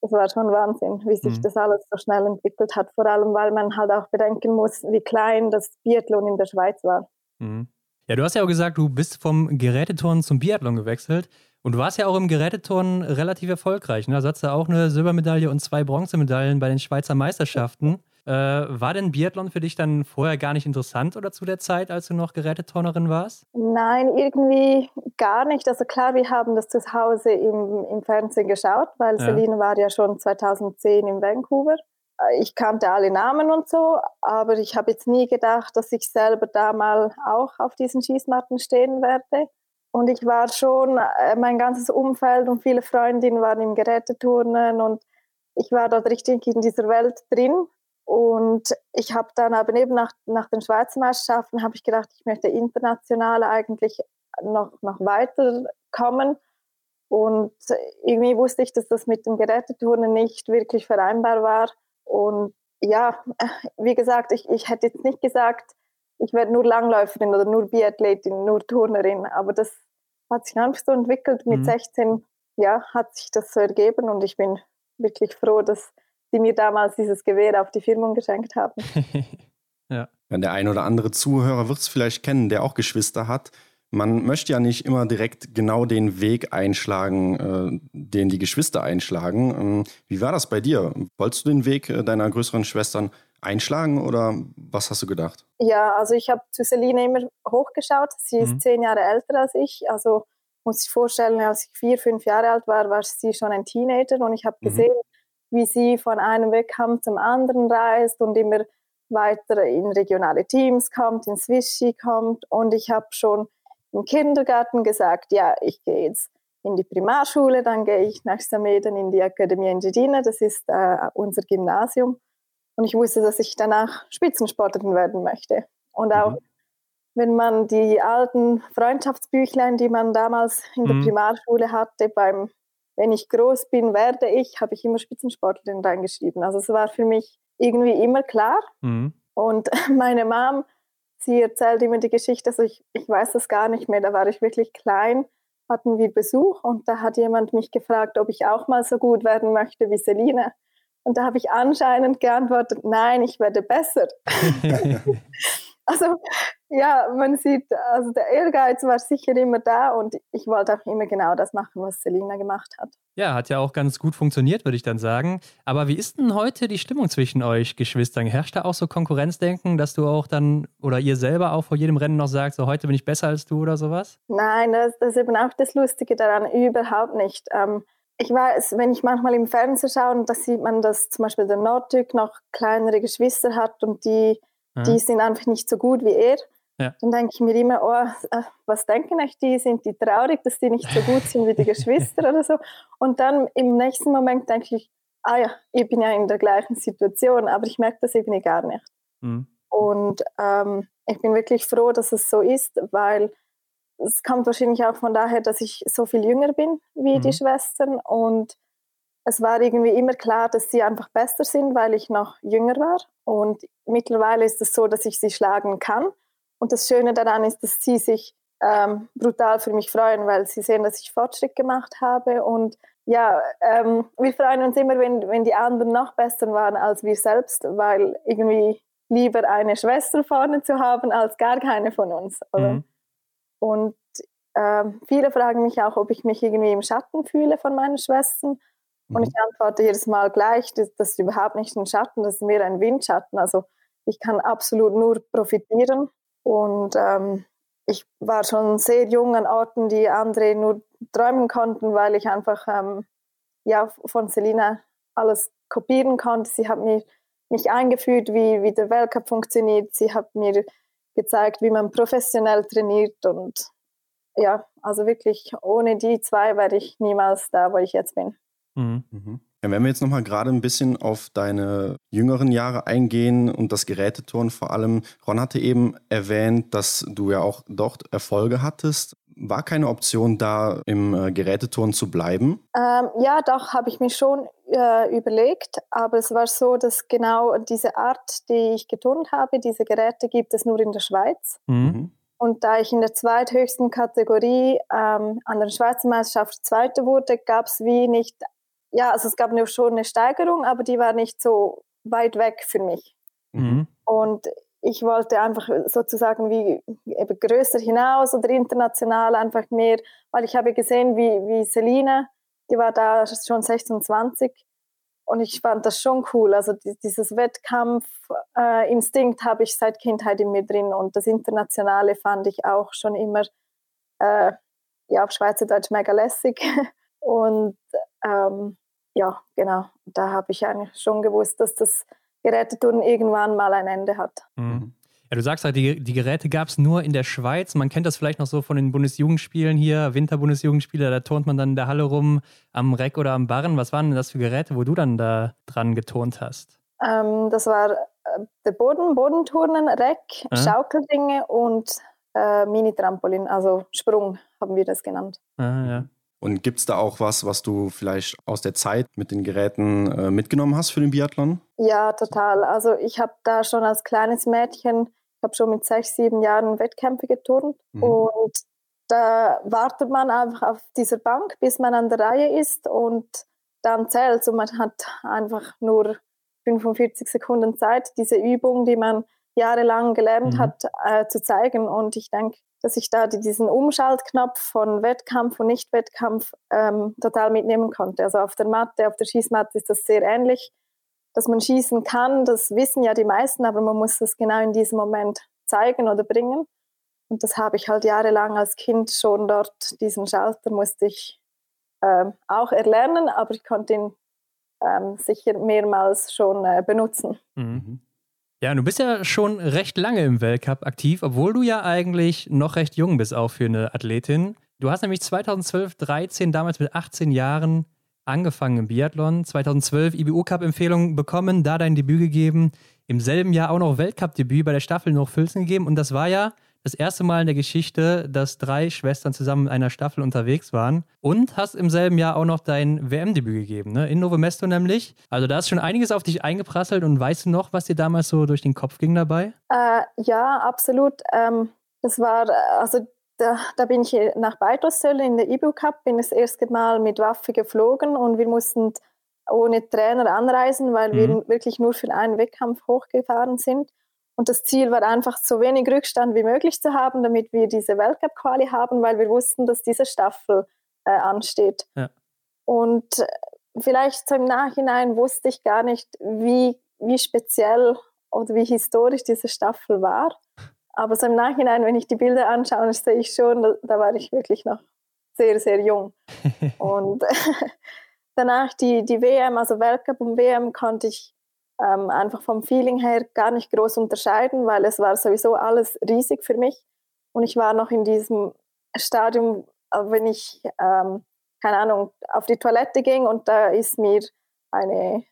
S3: das war schon Wahnsinn, wie sich mhm. das alles so schnell entwickelt hat. Vor allem, weil man halt auch bedenken muss, wie klein das Biathlon in der Schweiz war.
S2: Mhm. Ja, du hast ja auch gesagt, du bist vom Geräteturnen zum Biathlon gewechselt. Und du warst ja auch im Geräteturnen relativ erfolgreich. Ne? Also hast du auch eine Silbermedaille und zwei Bronzemedaillen bei den Schweizer Meisterschaften. Äh, war denn Biathlon für dich dann vorher gar nicht interessant oder zu der Zeit, als du noch Geräteturnerin warst?
S3: Nein, irgendwie gar nicht. Also klar, wir haben das zu Hause im, im Fernsehen geschaut, weil ja. Celine war ja schon 2010 in Vancouver. Äh, ich kannte alle Namen und so, aber ich habe jetzt nie gedacht, dass ich selber da mal auch auf diesen Schießmatten stehen werde. Und ich war schon, äh, mein ganzes Umfeld und viele Freundinnen waren im Geräteturnen und ich war dort richtig in dieser Welt drin. Und ich habe dann aber eben nach, nach den Schweizer Meisterschaften habe ich gedacht, ich möchte international eigentlich noch, noch weiterkommen. Und irgendwie wusste ich, dass das mit dem Geräteturnen nicht wirklich vereinbar war. Und ja, wie gesagt, ich, ich hätte jetzt nicht gesagt, ich werde nur Langläuferin oder nur Biathletin, nur Turnerin. Aber das hat sich einfach so entwickelt. Mit mhm. 16 ja, hat sich das so ergeben und ich bin wirklich froh, dass die mir damals dieses Gewehr auf die Firmung geschenkt haben.
S1: ja. ja. Der ein oder andere Zuhörer wird es vielleicht kennen, der auch Geschwister hat. Man möchte ja nicht immer direkt genau den Weg einschlagen, äh, den die Geschwister einschlagen. Ähm, wie war das bei dir? Wolltest du den Weg äh, deiner größeren Schwestern einschlagen oder was hast du gedacht?
S3: Ja, also ich habe zu Celine immer hochgeschaut. Sie ist mhm. zehn Jahre älter als ich. Also muss ich vorstellen, als ich vier, fünf Jahre alt war, war sie schon ein Teenager und ich habe mhm. Wie sie von einem Wettkampf zum anderen reist und immer weiter in regionale Teams kommt, in Swishy kommt. Und ich habe schon im Kindergarten gesagt, ja, ich gehe jetzt in die Primarschule, dann gehe ich nach Sameden in die Akademie Engiadina, das ist äh, unser Gymnasium. Und ich wusste, dass ich danach Spitzensportlerin werden möchte. Und auch mhm. wenn man die alten Freundschaftsbüchlein, die man damals in der mhm. Primarschule hatte, beim Wenn ich groß bin, werde ich, habe ich immer Spitzensportlerin reingeschrieben. Also es war für mich irgendwie immer klar. Mhm. Und meine Mom, sie erzählt immer die Geschichte, also ich, ich weiß das gar nicht mehr, da war ich wirklich klein hatten wir Besuch und da hat jemand mich gefragt, ob ich auch mal so gut werden möchte wie Selina. Und da habe ich anscheinend geantwortet, nein, ich werde besser. also ja, man sieht, also der Ehrgeiz war sicher immer da und ich wollte auch immer genau das machen, was Selina gemacht hat.
S2: Ja, hat ja auch ganz gut funktioniert, würde ich dann sagen. Aber wie ist denn heute die Stimmung zwischen euch Geschwistern? Herrscht da auch so Konkurrenzdenken, dass du auch dann oder ihr selber auch vor jedem Rennen noch sagt, so heute bin ich besser als du oder sowas?
S3: Nein, das, das ist eben auch das Lustige daran, überhaupt nicht. Ähm, ich weiß, wenn ich manchmal im Fernsehen schaue, da sieht man, dass zum Beispiel der Norddück noch kleinere Geschwister hat und die, mhm. die sind einfach nicht so gut wie er. Ja. Dann denke ich mir immer, oh, äh, was denken euch die? Sind die traurig, dass die nicht so gut sind wie die Geschwister oder so? Und dann im nächsten Moment denke ich, ah ja, ich bin ja in der gleichen Situation, aber ich merke das irgendwie gar nicht. Mhm. Und ähm, ich bin wirklich froh, dass es so ist, weil es kommt wahrscheinlich auch von daher, dass ich so viel jünger bin wie mhm. die Schwestern und es war irgendwie immer klar, dass sie einfach besser sind, weil ich noch jünger war. Und mittlerweile ist es so, dass ich sie schlagen kann. Und das Schöne daran ist, dass sie sich ähm, brutal für mich freuen, weil sie sehen, dass ich Fortschritt gemacht habe. Und ja, ähm, wir freuen uns immer, wenn, wenn die anderen noch besser waren als wir selbst, weil irgendwie lieber eine Schwester vorne zu haben als gar keine von uns. Mhm. Und ähm, viele fragen mich auch, ob ich mich irgendwie im Schatten fühle von meinen Schwestern. Mhm. Und ich antworte jedes Mal gleich, das, das ist überhaupt nicht ein Schatten, das ist mehr ein Windschatten. Also ich kann absolut nur profitieren. Und ähm, ich war schon sehr jung an Orten, die andere nur träumen konnten, weil ich einfach ähm, ja, von Selina alles kopieren konnte. Sie hat mir, mich eingeführt, wie, wie der Weltcup funktioniert. Sie hat mir gezeigt, wie man professionell trainiert. Und ja, also wirklich ohne die zwei wäre ich niemals da, wo ich jetzt bin.
S1: Mhm. Ja, wenn wir jetzt nochmal gerade ein bisschen auf deine jüngeren Jahre eingehen und das Geräteturnen vor allem. Ron hatte eben erwähnt, dass du ja auch dort Erfolge hattest. War keine Option da, im äh, Geräteturnen zu bleiben?
S3: Ähm, ja, doch, habe ich mir schon äh, überlegt. Aber es war so, dass genau diese Art, die ich geturnt habe, diese Geräte gibt es nur in der Schweiz. Mhm. mhm. Und da ich in der zweithöchsten Kategorie ähm, an der Schweizer Meisterschaft Zweite wurde, gab es wie nicht ja, also es gab schon eine Steigerung, aber die war nicht so weit weg für mich. Mhm. Und ich wollte einfach sozusagen wie eben größer hinaus oder international einfach mehr, weil ich habe gesehen, wie, wie Selina, die war da schon 26 und ich fand das schon cool. Also dieses Wettkampfinstinkt äh, habe ich seit Kindheit in mir drin und das Internationale fand ich auch schon immer äh, ja, auf Schweizerdeutsch mega lässig. Und ähm, ja, genau. Da habe ich eigentlich schon gewusst, dass das Geräteturnen irgendwann mal ein Ende hat.
S2: Mhm. Ja, du sagst halt, die, die Geräte gab es nur in der Schweiz. Man kennt das vielleicht noch so von den Bundesjugendspielen hier, Winterbundesjugendspiele, da turnt man dann in der Halle rum am Reck oder am Barren. Was waren denn das für Geräte, wo du dann da dran geturnt hast?
S3: Ähm, das war äh, der Boden, Bodenturnen, Reck, äh? Schaukeldinge und äh, Mini-Trampolin, also Sprung haben wir das genannt.
S2: Ah, ja.
S1: Und gibt es da auch was, was du vielleicht aus der Zeit mit den Geräten äh, mitgenommen hast für den Biathlon?
S3: Ja, total. Also ich habe da schon als kleines Mädchen, ich habe schon mit sechs, sieben Jahren Wettkämpfe geturnt mhm. und da wartet man einfach auf dieser Bank, bis man an der Reihe ist und dann zählt und man hat einfach nur 45 Sekunden Zeit, diese Übung, die man jahrelang gelernt mhm. hat, äh, zu zeigen. Und ich denke, dass ich da diesen Umschaltknopf von Wettkampf und Nicht-Wettkampf ähm, total mitnehmen konnte. Also auf der Matte, auf der Schießmatte ist das sehr ähnlich, dass man schießen kann. Das wissen ja die meisten, aber man muss das genau in diesem Moment zeigen oder bringen. Und das habe ich halt jahrelang als Kind schon dort, diesen Schalter musste ich äh, auch erlernen, aber ich konnte ihn ähm, sicher mehrmals schon äh, benutzen.
S2: Mhm. Ja, du bist ja schon recht lange im Weltcup aktiv, obwohl du ja eigentlich noch recht jung bist, auch für eine Athletin. Du hast nämlich 2012, 13, damals mit 18 Jahren angefangen im Biathlon, 2012 IBU-Cup-Empfehlung bekommen, da dein Debüt gegeben, im selben Jahr auch noch Weltcup-Debüt bei der Staffel noch Filzen gegeben und das war ja das erste Mal in der Geschichte, dass drei Schwestern zusammen in einer Staffel unterwegs waren und hast im selben Jahr auch noch dein WM-Debüt gegeben, ne? in Novo Mesto nämlich. Also da ist schon einiges auf dich eingeprasselt und weißt du noch, was dir damals so durch den Kopf ging dabei?
S3: Äh, ja, absolut. Ähm, das war, also da, da, bin ich nach Beitelsöll in der IBU Cup, bin das erste Mal mit Waffe geflogen und wir mussten ohne Trainer anreisen, weil mhm. wir wirklich nur für einen Wettkampf hochgefahren sind. Und das Ziel war einfach, so wenig Rückstand wie möglich zu haben, damit wir diese Weltcup-Quali haben, weil wir wussten, dass diese Staffel äh, ansteht. Ja. Und äh, vielleicht so im Nachhinein wusste ich gar nicht, wie, wie speziell oder wie historisch diese Staffel war. Aber so im Nachhinein, wenn ich die Bilder anschaue, sehe ich schon, da, da war ich wirklich noch sehr, sehr jung. und danach die, die WM, also Weltcup und WM, konnte ich ähm, einfach vom Feeling her gar nicht groß unterscheiden, weil es war sowieso alles riesig für mich. Und ich war noch in diesem Stadium, äh, wenn ich, ähm, keine Ahnung, auf die Toilette ging und da ist mir eine,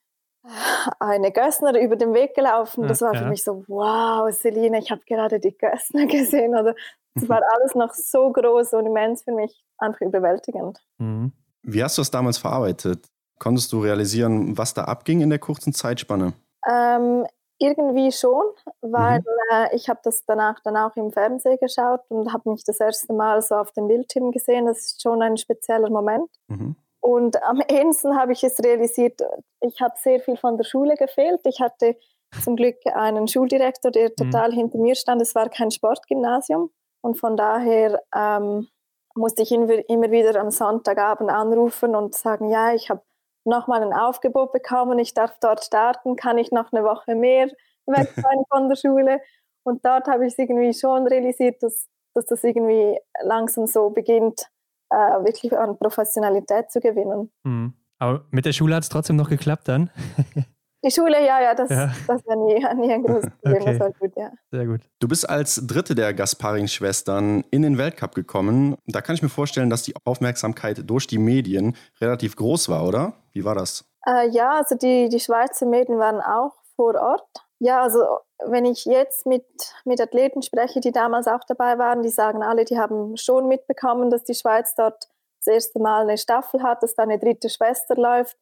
S3: eine Gössner über den Weg gelaufen. Das war ja. für mich so, wow, Celine, ich habe gerade die Gössner gesehen. Oder es war alles noch so groß und immens für mich, einfach überwältigend.
S1: Mhm. Wie hast du es damals verarbeitet? Konntest du realisieren, was da abging in der kurzen Zeitspanne?
S3: Ähm, irgendwie schon, weil mhm. äh, ich habe das danach dann auch im Fernsehen geschaut und habe mich das erste Mal so auf dem Bildschirm gesehen. Das ist schon ein spezieller Moment. Mhm. Und am ehesten habe ich es realisiert, ich habe sehr viel von der Schule gefehlt. Ich hatte zum Glück einen Schuldirektor, der mhm. total mhm. hinter mir stand. Es war kein Sportgymnasium und von daher ähm, musste ich immer wieder am Sonntagabend anrufen und sagen, ja, ich habe nochmal ein Aufgebot bekommen, ich darf dort starten, kann ich noch eine Woche mehr weg sein von der Schule. Und dort habe ich es irgendwie schon realisiert, dass, dass das irgendwie langsam so beginnt, äh, wirklich an Professionalität zu gewinnen.
S2: Mhm. Aber mit der Schule hat es trotzdem noch geklappt dann?
S3: Die Schule, ja, ja, das, ja. das war nie, nie ein großes Problem. Okay. Das war gut, ja.
S1: Sehr gut. Du bist als dritte der Gasparing-Schwestern in den Weltcup gekommen. Da kann ich mir vorstellen, dass die Aufmerksamkeit durch die Medien relativ groß war, oder? Wie war das?
S3: Äh, ja, also die, die Schweizer Medien waren auch vor Ort. Ja, also wenn ich jetzt mit, mit Athleten spreche, die damals auch dabei waren, die sagen alle, die haben schon mitbekommen, dass die Schweiz dort das erste Mal eine Staffel hat, dass da eine dritte Schwester läuft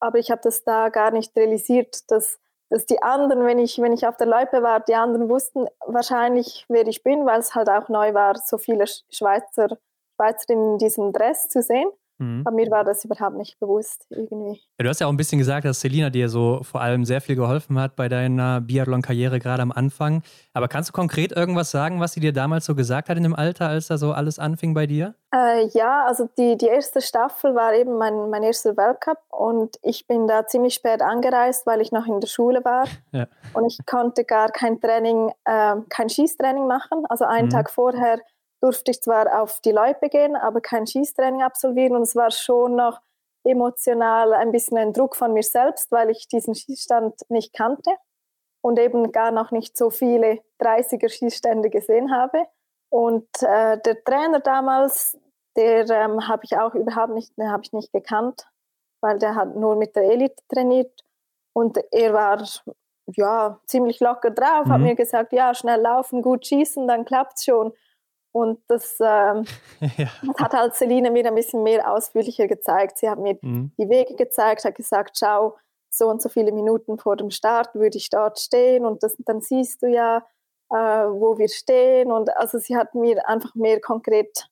S3: aber ich habe das da gar nicht realisiert, dass, dass die anderen, wenn ich, wenn ich auf der Loipe war, die anderen wussten wahrscheinlich, wer ich bin, weil es halt auch neu war, so viele Schweizer, Schweizerinnen in diesem Dress zu sehen. Mhm. Aber mir war das überhaupt nicht bewusst irgendwie.
S2: Ja, du hast ja auch ein bisschen gesagt, dass Selina dir so vor allem sehr viel geholfen hat bei deiner Biathlon-Karriere gerade am Anfang. Aber kannst du konkret irgendwas sagen, was sie dir damals so gesagt hat in dem Alter, als da so alles anfing bei dir?
S3: Äh, ja, also die, die erste Staffel war eben mein, mein erster Weltcup und ich bin da ziemlich spät angereist, weil ich noch in der Schule war. Ja. Und ich konnte gar kein Training, äh, kein Schießtraining machen. Also einen mhm. Tag vorher durfte ich zwar auf die Loipe gehen, aber kein Schießtraining absolvieren und es war schon noch emotional ein bisschen ein Druck von mir selbst, weil ich diesen Schießstand nicht kannte und eben gar noch nicht so viele 30er Schießstände gesehen habe. Und äh, der Trainer damals, der ähm, habe ich auch überhaupt nicht, den habe ich nicht gekannt, weil der hat nur mit der Elite trainiert und er war ja ziemlich locker drauf, mhm. hat mir gesagt, ja schnell laufen, gut schießen, dann klappt's schon. Und das, ähm, ja. das, hat halt Celine mir ein bisschen mehr ausführlicher gezeigt. Sie hat mir mhm. die Wege gezeigt, hat gesagt, schau, so und so viele Minuten vor dem Start würde ich dort stehen und das, dann siehst du ja, äh, wo wir stehen. Und also sie hat mir einfach mehr konkret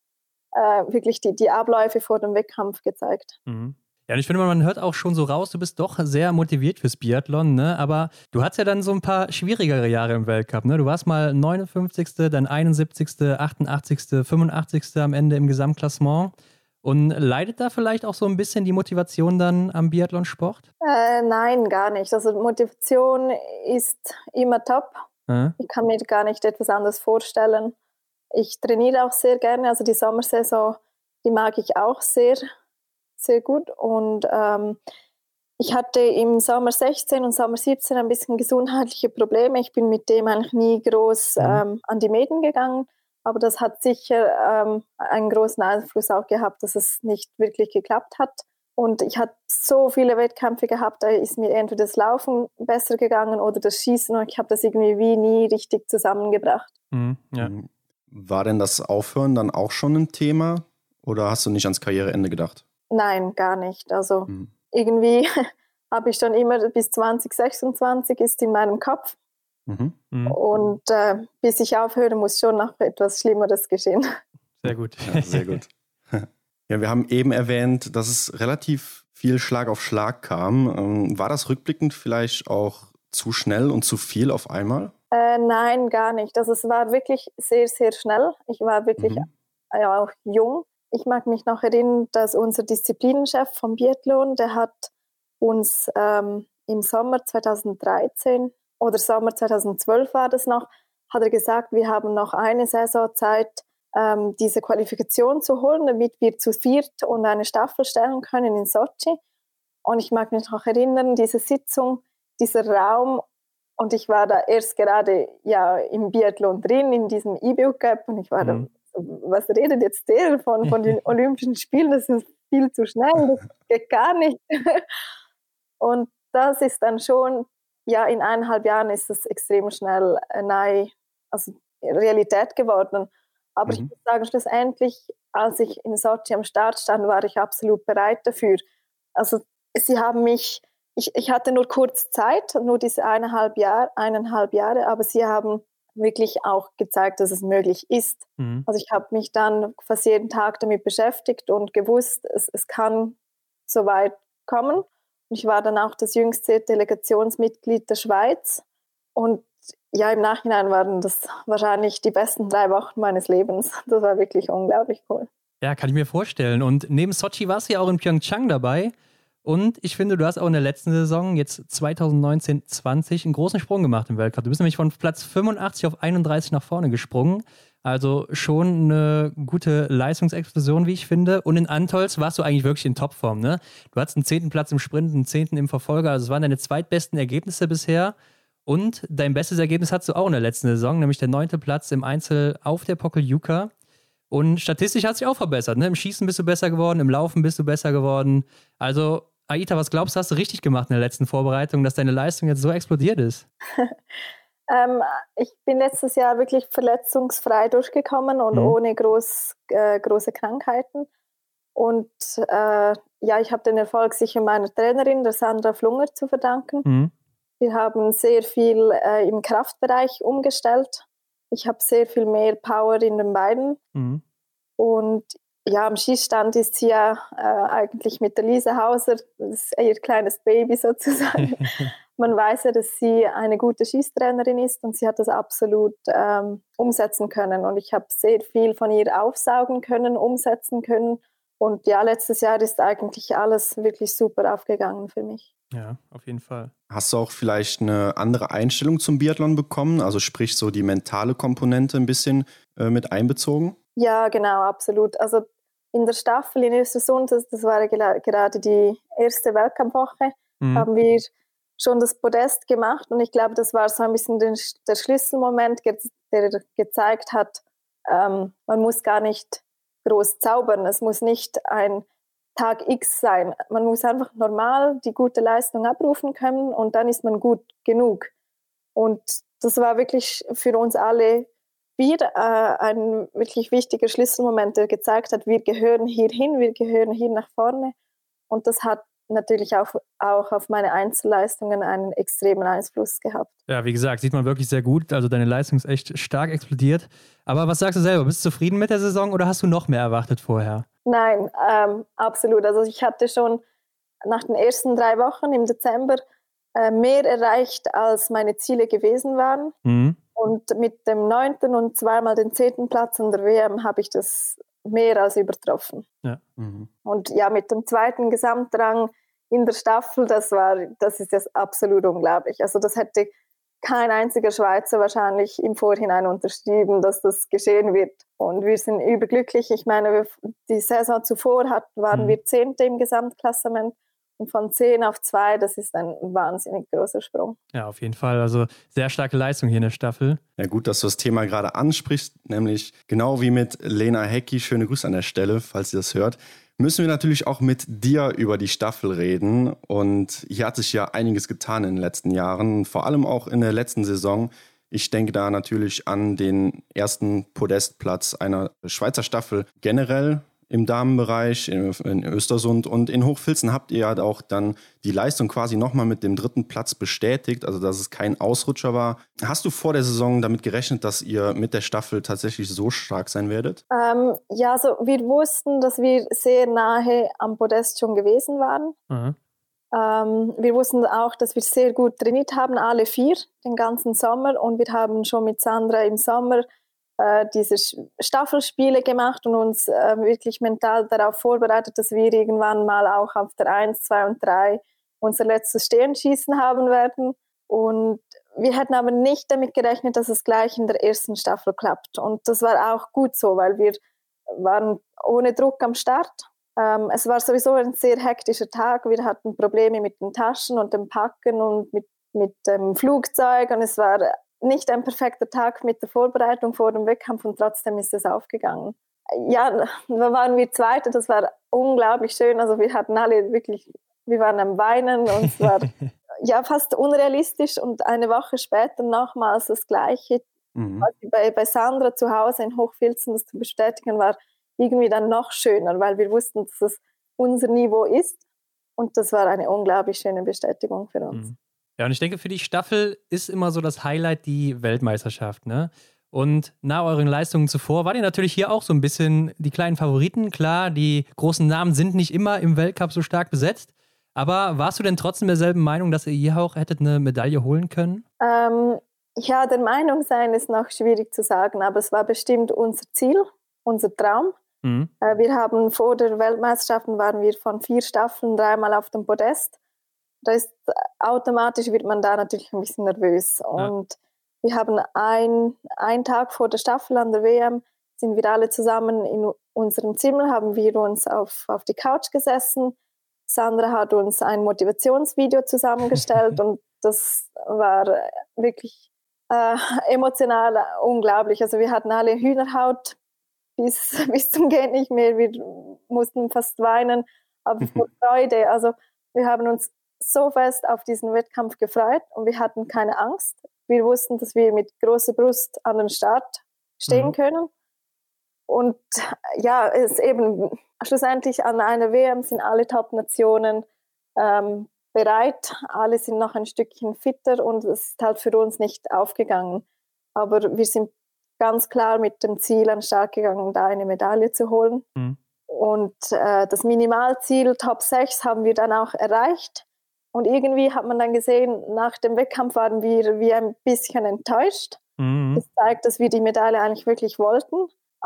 S3: äh, wirklich die, die Abläufe vor dem Wettkampf gezeigt.
S2: Mhm. Ja, und ich finde, man hört auch schon so raus, du bist doch sehr motiviert fürs Biathlon, ne? Aber du hattest ja dann so ein paar schwierigere Jahre im Weltcup, ne? Du warst mal 59., dann 71., 88., 85. am Ende im Gesamtklassement. Und leidet da vielleicht auch so ein bisschen die Motivation dann am Biathlonsport?
S3: Äh, nein, gar nicht. Also Motivation ist immer top. Äh? Ich kann mir gar nicht etwas anderes vorstellen. Ich trainiere auch sehr gerne. Also die Sommersaison, die mag ich auch sehr sehr gut. Und ähm, ich hatte im Sommer 16 und Sommer 17 ein bisschen gesundheitliche Probleme. Ich bin mit dem eigentlich nie groß mhm. ähm, an die Mäden gegangen. Aber das hat sicher ähm, einen großen Einfluss auch gehabt, dass es nicht wirklich geklappt hat. Und ich hatte so viele Wettkämpfe gehabt, da ist mir entweder das Laufen besser gegangen oder das Schießen und ich habe das irgendwie wie nie richtig zusammengebracht. Mhm,
S1: ja. Mhm. War denn das Aufhören dann auch schon ein Thema oder hast du nicht ans Karriereende gedacht?
S3: Nein, gar nicht. Also mhm. irgendwie habe ich schon immer bis 2026 ist in meinem Kopf. Mhm. mhm. Und äh, bis ich aufhöre, muss schon noch etwas Schlimmeres geschehen.
S2: Sehr gut.
S1: Ja, sehr gut. Ja, wir haben eben erwähnt, dass es relativ viel Schlag auf Schlag kam. Ähm, war das rückblickend vielleicht auch zu schnell und zu viel auf einmal?
S3: Äh, nein, gar nicht. Also es war wirklich sehr, sehr schnell. Ich war wirklich mhm. ja, auch jung. Ich mag mich noch erinnern, dass unser Disziplinenchef vom Biathlon, der hat uns ähm, im Sommer 2013 oder Sommer 2012 war das noch, hat er gesagt, wir haben noch eine Saison Zeit, ähm, diese Qualifikation zu holen, damit wir zu viert und eine Staffel stellen können in Sochi. Und ich mag mich noch erinnern, diese Sitzung, dieser Raum, und ich war da erst gerade ja im Biathlon drin, in diesem E-Book-Gap, und ich war mhm. Was redet jetzt der von, von den Olympischen Spielen? Das ist viel zu schnell, das geht gar nicht. Und das ist dann schon, ja, in eineinhalb Jahren ist es extrem schnell eine also Realität geworden. Aber mhm. ich muss sagen, schlussendlich, als ich in Sochi am Start stand, war ich absolut bereit dafür. Also sie haben mich, ich, ich hatte nur kurz Zeit, nur diese eineinhalb, Jahr, eineinhalb Jahre, aber sie haben wirklich auch gezeigt, dass es möglich ist. Mhm. Also ich habe mich dann fast jeden Tag damit beschäftigt und gewusst, es, es kann so weit kommen. Ich war dann auch das jüngste Delegationsmitglied der Schweiz und ja, im Nachhinein waren das wahrscheinlich die besten drei Wochen meines Lebens. Das war wirklich unglaublich cool.
S2: Ja, kann ich mir vorstellen. Und neben Sochi warst du ja auch in Pyeongchang dabei. Und ich finde, du hast auch in der letzten Saison, jetzt 2019-20, einen großen Sprung gemacht im Weltcup. Du bist nämlich von Platz 85 auf 31 nach vorne gesprungen. Also schon eine gute Leistungsexplosion, wie ich finde. Und in Antolz warst du eigentlich wirklich in Topform. Ne? Du hattest einen zehnten Platz im Sprint, einen zehnten im Verfolger. Also es waren deine zweitbesten Ergebnisse bisher. Und dein bestes Ergebnis hattest du auch in der letzten Saison, nämlich der neunte Platz im Einzel auf der Pokeljuka. Und statistisch hat sich auch verbessert. Ne? Im Schießen bist du besser geworden, im Laufen bist du besser geworden. Also, Aita, was glaubst du, hast du richtig gemacht in der letzten Vorbereitung, dass deine Leistung jetzt so explodiert ist?
S3: ähm, ich bin letztes Jahr wirklich verletzungsfrei durchgekommen und mhm. ohne groß, äh, große Krankheiten. Und äh, ja, ich habe den Erfolg sicher meiner Trainerin, der Sandra Flunger, zu verdanken. Mhm. Wir haben sehr viel äh, im Kraftbereich umgestellt. Ich habe sehr viel mehr Power in den Beinen. Mhm. Und ja, am Schießstand ist sie ja äh, eigentlich mit der Lisa Hauser, das ist ihr kleines Baby sozusagen. Man weiß ja, dass sie eine gute Schießtrainerin ist und sie hat das absolut ähm, umsetzen können. Und ich habe sehr viel von ihr aufsaugen können, umsetzen können. Und ja, letztes Jahr ist eigentlich alles wirklich super aufgegangen für mich.
S2: Ja, auf jeden Fall.
S1: Hast du auch vielleicht eine andere Einstellung zum Biathlon bekommen? Also sprich so die mentale Komponente ein bisschen äh, mit einbezogen?
S3: Ja, genau, absolut. Also in der Staffel in Östersund, das, das war gerade die erste Weltcup-Woche, mhm. haben wir schon das Podest gemacht und ich glaube, das war so ein bisschen den, der Schlüsselmoment, der gezeigt hat, ähm, man muss gar nicht groß zaubern. Es muss nicht ein Tag X sein. Man muss einfach normal die gute Leistung abrufen können und dann ist man gut genug. Und das war wirklich für uns alle wieder äh, ein wirklich wichtiger Schlüsselmoment, der gezeigt hat, wir gehören hier hin, wir gehören hier nach vorne. Und das hat natürlich auch, auch auf meine Einzelleistungen einen extremen Einfluss gehabt.
S2: Ja, wie gesagt, sieht man wirklich sehr gut. Also deine Leistung ist echt stark explodiert. Aber was sagst du selber? Bist du zufrieden mit der Saison oder hast du noch mehr erwartet vorher?
S3: Nein, ähm, absolut. Also ich hatte schon nach den ersten drei Wochen im Dezember äh, mehr erreicht, als meine Ziele gewesen waren. Mhm. Und mit dem neunten und zweimal den zehnten Platz in der WM habe ich das mehr als übertroffen. Ja. Mhm. Und ja, mit dem zweiten Gesamtrang in der Staffel, das war, das ist jetzt absolut unglaublich. Also das hätte kein einziger Schweizer wahrscheinlich im Vorhinein unterschrieben, dass das geschehen wird. Und wir sind überglücklich. Ich meine, die Saison zuvor hat, waren mhm. wir Zehnte im Gesamtklassement Und von 10 auf 2, das ist ein wahnsinnig großer Sprung.
S2: Ja, auf jeden Fall. Also sehr starke Leistung hier in der Staffel.
S1: Ja, gut, dass du das Thema gerade ansprichst, nämlich genau wie mit Lena Hecki, schöne Grüße an der Stelle, falls ihr das hört, müssen wir natürlich auch mit dir über die Staffel reden. Und hier hat sich ja einiges getan in den letzten Jahren, vor allem auch in der letzten Saison. Ich denke da natürlich an den ersten Podestplatz einer Schweizer Staffel generell im Damenbereich, in, in, Östersund und in Hochfilzen habt ihr ja auch dann die Leistung quasi nochmal mit dem dritten Platz bestätigt, also dass es kein Ausrutscher war. Hast du vor der Saison damit gerechnet, dass ihr mit der Staffel tatsächlich so stark sein werdet?
S3: Ähm, ja, also wir wussten, dass wir sehr nahe am Podest schon gewesen waren. Mhm. Ähm, wir wussten auch, dass wir sehr gut trainiert haben, alle vier, den ganzen Sommer. Und wir haben schon mit Sandra im Sommer äh, diese Staffelspiele gemacht und uns äh, wirklich mental darauf vorbereitet, dass wir irgendwann mal auch auf der 1, 2 und 3 unser letztes Sternschießen haben werden. Und wir hätten aber nicht damit gerechnet, dass es gleich in der ersten Staffel klappt. Und das war auch gut so, weil wir waren ohne Druck am Start. Ähm, es war sowieso ein sehr hektischer Tag. Wir hatten Probleme mit den Taschen und dem Packen und mit, mit dem Flugzeug. Und es war nicht ein perfekter Tag mit der Vorbereitung vor dem Wettkampf und trotzdem ist es aufgegangen. Ja, da waren wir Zweite, das war unglaublich schön. Also wir hatten alle wirklich, wir waren am Weinen und es war ja fast unrealistisch und eine Woche später nochmals das Gleiche. Mhm. Bei, bei Sandra zu Hause in Hochfilzen das zu bestätigen war irgendwie dann noch schöner, weil wir wussten, dass es unser Niveau ist und das war eine unglaublich schöne Bestätigung für uns. Mhm.
S2: Ja, und ich denke, für die Staffel ist immer so das Highlight die Weltmeisterschaft, ne? Und nach euren Leistungen zuvor wart ihr natürlich hier auch so ein bisschen die kleinen Favoriten. Klar, die großen Namen sind nicht immer im Weltcup so stark besetzt. Aber warst du denn trotzdem derselben Meinung, dass ihr hier auch hättet eine Medaille holen können?
S3: Ähm, ja, der Meinung sein ist noch schwierig zu sagen, aber es war bestimmt unser Ziel, unser Traum. Mhm. Äh, wir haben vor der Weltmeisterschaften waren wir von vier Staffeln dreimal auf dem Podest da ist automatisch wird man da natürlich ein bisschen nervös. Und ja. wir haben ein, einen Tag vor der Staffel an der WM sind wir alle zusammen in unserem Zimmer, haben wir uns auf, auf die Couch gesessen. Sandra hat uns ein Motivationsvideo zusammengestellt und das war wirklich äh, emotional unglaublich. Also wir hatten alle Hühnerhaut bis, bis zum Gehen nicht mehr. Wir mussten fast weinen, aber vor Freude. Also wir haben uns so fest auf diesen Wettkampf gefreut und wir hatten keine Angst. Wir wussten, dass wir mit großer Brust an den Start stehen mhm. können. Und ja, es ist eben schlussendlich an einer WM sind alle Top-Nationen ähm, bereit. Alle sind noch ein Stückchen fitter und es ist halt für uns nicht aufgegangen. Aber wir sind ganz klar mit dem Ziel an den Start gegangen, da eine Medaille zu holen. Mhm. Und äh, das Minimalziel Top 6 haben wir dann auch erreicht. Und irgendwie hat man dann gesehen, nach dem Wettkampf waren wir wie ein bisschen enttäuscht. Mhm. Das zeigt, dass wir die Medaille eigentlich wirklich wollten.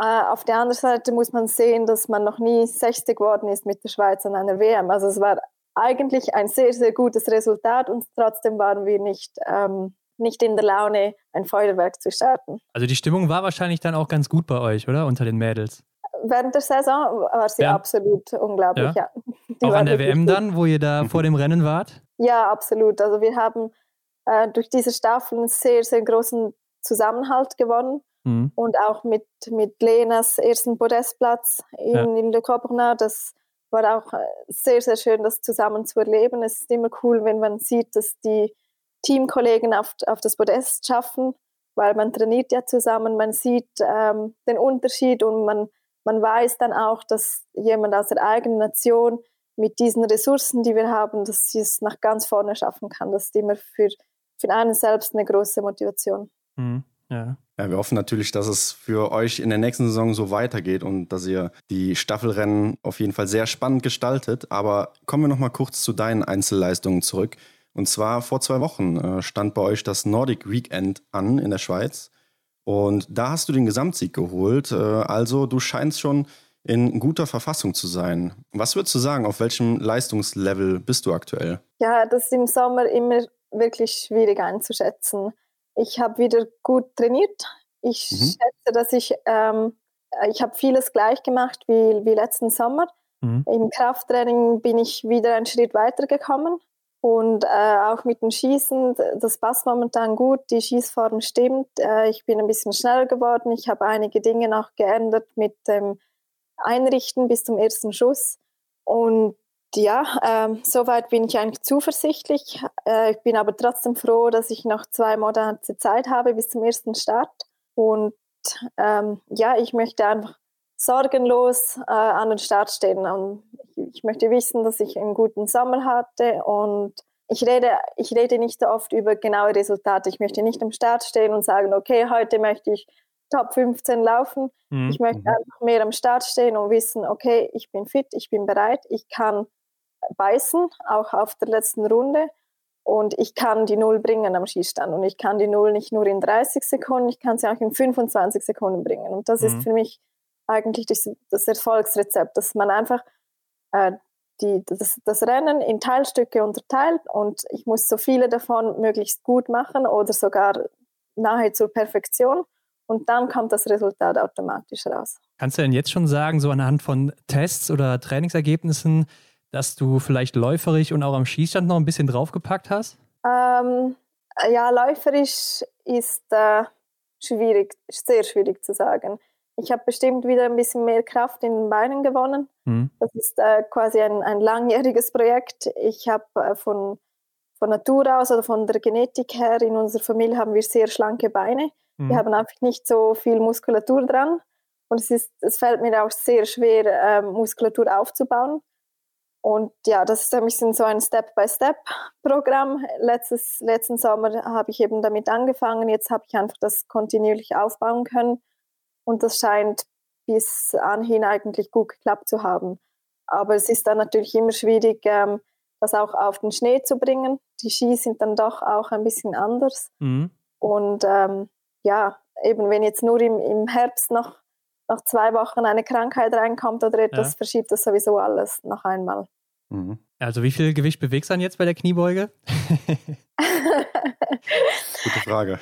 S3: Äh, auf der anderen Seite muss man sehen, dass man noch nie 60 geworden ist mit der Schweiz an einer WM. Also es war eigentlich ein sehr, sehr gutes Resultat und trotzdem waren wir nicht, ähm, nicht in der Laune, ein Feuerwerk zu starten.
S2: Also die Stimmung war wahrscheinlich dann auch ganz gut bei euch, oder? Unter den Mädels
S3: während der Saison war sie ja. absolut unglaublich. Ja.
S2: ja. Auch an der WM dann, wo ihr da vor dem Rennen wart?
S3: Ja, absolut. Also wir haben äh, durch diese Staffel einen sehr, sehr großen Zusammenhalt gewonnen. Mhm. Und auch mit, mit Lenas ersten Podestplatz in, ja. in Le Coburnin, das war auch äh, sehr, sehr schön, das zusammen zu erleben. Es ist immer cool, wenn man sieht, dass die Teamkollegen auf, auf das Podest schaffen, weil man trainiert ja zusammen, man sieht ähm, den Unterschied und man man weiß dann auch, dass jemand aus der eigenen Nation mit diesen Ressourcen, die wir haben, dass sie es nach ganz vorne schaffen kann. Das ist immer für, für einen selbst eine große Motivation.
S1: Mhm. Ja. ja, wir hoffen natürlich, dass es für euch in der nächsten Saison so weitergeht und dass ihr die Staffelrennen auf jeden Fall sehr spannend gestaltet. Aber kommen wir noch mal kurz zu deinen Einzelleistungen zurück. Und zwar vor zwei Wochen äh, stand bei euch das Nordic Weekend an in der Schweiz. Und da hast du den Gesamtsieg geholt. Äh, also du scheinst schon in guter Verfassung zu sein. Was würdest du sagen, auf welchem Leistungslevel bist du aktuell?
S3: Ja, das ist im Sommer immer wirklich schwierig einzuschätzen. Ich habe wieder gut trainiert. Ich mhm. schätze, dass ich, ähm, ich habe vieles gleich gemacht wie, wie letzten Sommer. Mhm. Im Krafttraining bin ich wieder einen Schritt weitergekommen. Und äh, auch mit dem Schießen, das passt momentan gut, die Schießform stimmt. Äh, ich bin ein bisschen schneller geworden. Ich habe einige Dinge noch geändert mit dem Einrichten bis zum ersten Schuss. Und ja, äh, soweit bin ich eigentlich zuversichtlich. Äh, ich bin aber trotzdem froh, dass ich noch zwei Monate Zeit habe bis zum ersten Start. Und ähm, ja, ich möchte einfach sorgenlos äh, an den Start stehen. Und ich möchte wissen, dass ich einen guten Sommer hatte und ich rede, ich rede nicht so oft über genaue Resultate. Ich möchte nicht am Start stehen und sagen, okay, heute möchte ich Top 15 laufen. Mhm. Ich möchte mhm. einfach mehr am Start stehen und wissen, okay, ich bin fit, ich bin bereit, ich kann beißen, auch auf der letzten Runde. Und ich kann die Null bringen am Schießstand. Und ich kann die Null nicht nur in 30 Sekunden, ich kann sie auch in 25 Sekunden bringen. Und das mhm. ist für mich eigentlich das, das Erfolgsrezept, dass man einfach äh, die, das, das, Rennen in Teilstücke unterteilt und ich muss so viele davon möglichst gut machen oder sogar nahe zur Perfektion und dann kommt das Resultat automatisch raus.
S2: Kannst du denn jetzt schon sagen, so anhand von Tests oder Trainingsergebnissen, dass du vielleicht läuferisch und auch am Schießstand noch ein bisschen draufgepackt hast?
S3: Ähm, ja, läuferisch ist äh, schwierig, sehr schwierig zu sagen. Ich habe bestimmt wieder ein bisschen mehr Kraft in den Beinen gewonnen. Mhm. Das ist äh, quasi ein, ein langjähriges Projekt. Ich habe äh, von, von Natur aus oder von der Genetik her in unserer Familie haben wir sehr schlanke Beine. Mhm. Wir haben einfach nicht so viel Muskulatur dran. Und es, ist, es fällt mir auch sehr schwer, äh, Muskulatur aufzubauen. Und ja, das ist ein bisschen so ein Step-by-Step-Programm. letzten Sommer habe ich eben damit angefangen. Jetzt habe ich einfach das kontinuierlich aufbauen können. Und das scheint bis anhin eigentlich gut geklappt zu haben. Aber es ist dann natürlich immer schwierig, ähm, das auch auf den Schnee zu bringen. Die Ski sind dann doch auch ein bisschen anders. Mhm. Und ähm, ja, eben wenn jetzt nur im, im Herbst noch nach zwei Wochen eine Krankheit reinkommt oder etwas, ja. verschiebt das sowieso alles noch einmal.
S2: Mhm. Also wie viel Gewicht bewegst du dann jetzt bei der Kniebeuge?
S1: Gute Frage.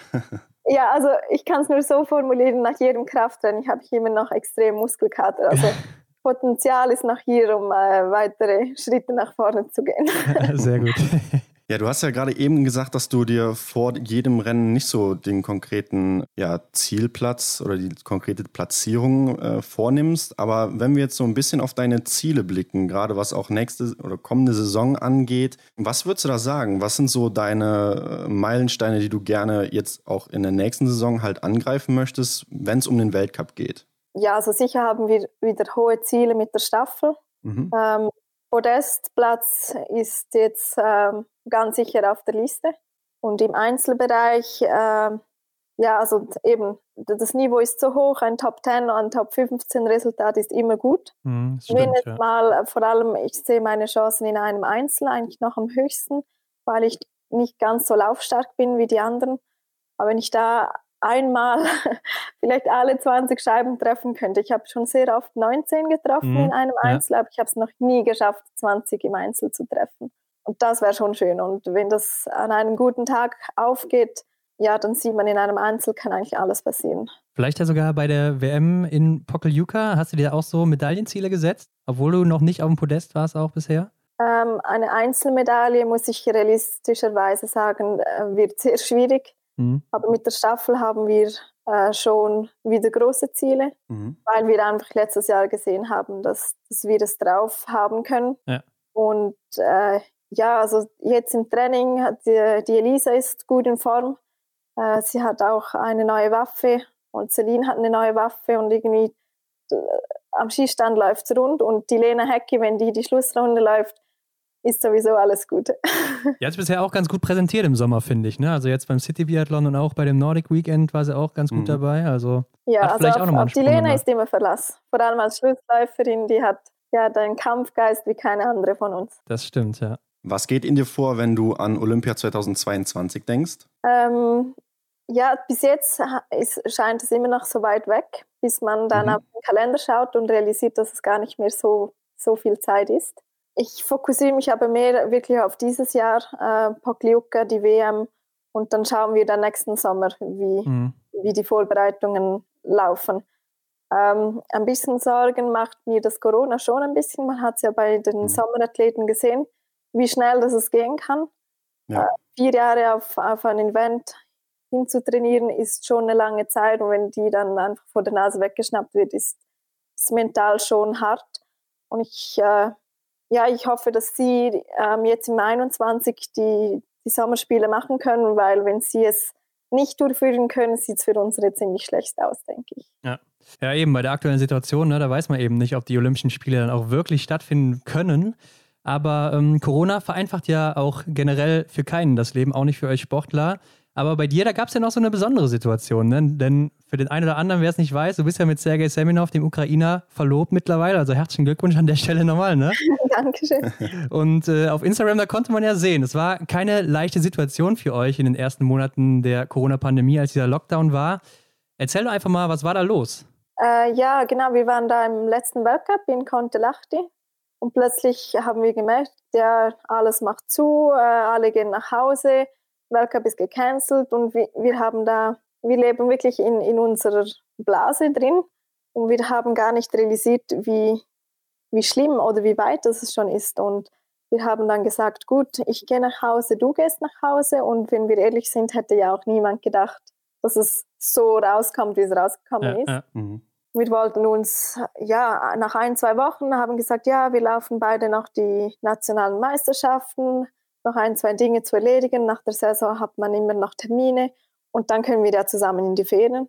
S3: Ja, also ich kann es nur so formulieren, nach jedem Krafttraining habe ich immer noch extrem Muskelkater. Also Potenzial ist noch hier, um äh, weitere Schritte nach vorne zu gehen.
S2: Sehr gut.
S1: Ja, du hast ja gerade eben gesagt, dass du dir vor jedem Rennen nicht so den konkreten ja, Zielplatz oder die konkrete Platzierung äh, vornimmst. Aber wenn wir jetzt so ein bisschen auf deine Ziele blicken, gerade was auch nächste oder kommende Saison angeht, was würdest du da sagen? Was sind so deine äh, Meilensteine, die du gerne jetzt auch in der nächsten Saison halt angreifen möchtest, wenn es um den Weltcup geht?
S3: Ja, also sicher haben wir wieder hohe Ziele mit der Staffel. Mhm. Ähm, Podestplatz ist jetzt ähm, ganz sicher auf der Liste. Und im Einzelbereich, äh, ja, also eben, das Niveau ist so hoch, ein Top 10 und ein Top 15 Resultat ist immer gut. Mhm, stimmt, Wenn jetzt ja. mal, äh, vor allem, ich sehe meine Chancen in einem Einzel eigentlich noch am höchsten, weil ich nicht ganz so laufstark bin wie die anderen. Aber wenn ich da einmal vielleicht alle 20 Scheiben treffen könnte. Ich habe schon sehr oft 19 getroffen mhm. in einem Einzel, ja. aber ich habe es noch nie geschafft, 20 im Einzel zu treffen. Und das wäre schon schön. Und wenn das an einem guten Tag aufgeht, ja, dann sieht man in einem Einzel kann eigentlich alles passieren.
S2: Vielleicht ja sogar bei der WM in Pokeljuka. Hast du dir auch so Medaillenziele gesetzt, obwohl du noch nicht auf dem Podest warst auch bisher?
S3: Ähm, eine Einzelmedaille, muss ich realistischerweise sagen, äh, wird sehr schwierig. Mhm. Aber mit der Staffel haben wir äh, schon wieder große Ziele, mhm. weil wir einfach letztes Jahr gesehen haben, dass, dass wir es drauf haben können. Ja. Und äh, ja, also jetzt im Training hat die, die Elisa ist gut in Form. Äh, sie hat auch eine neue Waffe und Celine hat eine neue Waffe und irgendwie äh, am Schießstand läuft es rund und die Lena Hecke, wenn die die Schlussrunde läuft, ist sowieso alles gut.
S2: Die hat es bisher auch ganz gut präsentiert im Sommer, finde ich. Ne? Also jetzt beim City Biathlon und auch bei dem Nordic Weekend war sie auch ganz gut mhm. dabei. Also
S3: ja, also vielleicht auf, auch auf die Lena ist immer Verlass. Vor allem als Schlussläuferin, die hat ja den Kampfgeist wie keine andere von uns.
S2: Das stimmt, ja.
S1: Was geht in dir vor, wenn du an Olympia 2022 denkst?
S3: Ähm, ja, bis jetzt ist, scheint es immer noch so weit weg, bis man dann mhm. auf den Kalender schaut und realisiert, dass es gar nicht mehr so, so viel Zeit ist. Ich fokussiere mich aber mehr wirklich auf dieses Jahr, äh, Pokljuka, die WM und dann schauen wir dann nächsten Sommer, wie, mhm. wie die Vorbereitungen laufen. Ähm, ein bisschen Sorgen macht mir das Corona schon ein bisschen. Man hat es ja bei den mhm. Sommerathleten gesehen, wie schnell das es gehen kann. Ja. Äh, vier Jahre auf, auf ein Event hinzutrainieren ist schon eine lange Zeit und wenn die dann einfach vor der Nase weggeschnappt wird, ist es mental schon hart. Und ich, äh, ja, ich hoffe, dass sie ähm, jetzt im 21 die, die Sommerspiele machen können, weil wenn sie es nicht durchführen können, sieht es für unsere ziemlich schlecht aus, denke ich.
S2: Ja. ja, eben bei der aktuellen Situation, ne, da weiß man eben nicht, ob die Olympischen Spiele dann auch wirklich stattfinden können. Aber ähm, Corona vereinfacht ja auch generell für keinen das Leben, auch nicht für euch Sportler. Aber bei dir, da gab es ja noch so eine besondere Situation, ne? denn für den einen oder anderen, wer es nicht weiß, du bist ja mit Sergei Seminov, dem Ukrainer, verlobt mittlerweile. Also herzlichen Glückwunsch an der Stelle nochmal. Ne?
S3: Dankeschön.
S2: Und äh, auf Instagram, da konnte man ja sehen, es war keine leichte Situation für euch in den ersten Monaten der Corona-Pandemie, als dieser Lockdown war. Erzähl doch einfach mal, was war da los?
S3: Äh, ja, genau, wir waren da im letzten Weltcup in Kontelachti und plötzlich haben wir gemerkt, ja, alles macht zu, äh, alle gehen nach Hause Weltcup ist gecancelt und wir, wir haben da, wir leben wirklich in, in unserer Blase drin und wir haben gar nicht realisiert, wie, wie schlimm oder wie weit das schon ist. Und wir haben dann gesagt, gut, ich gehe nach Hause, du gehst nach Hause. Und wenn wir ehrlich sind, hätte ja auch niemand gedacht, dass es so rauskommt, wie es rausgekommen ja, ist. Ja. Mhm. Wir wollten uns, ja, nach ein, zwei Wochen haben gesagt, ja, wir laufen beide noch die nationalen Meisterschaften noch ein, zwei Dinge zu erledigen. Nach der Saison hat man immer noch Termine und dann können wir ja zusammen in die Ferien.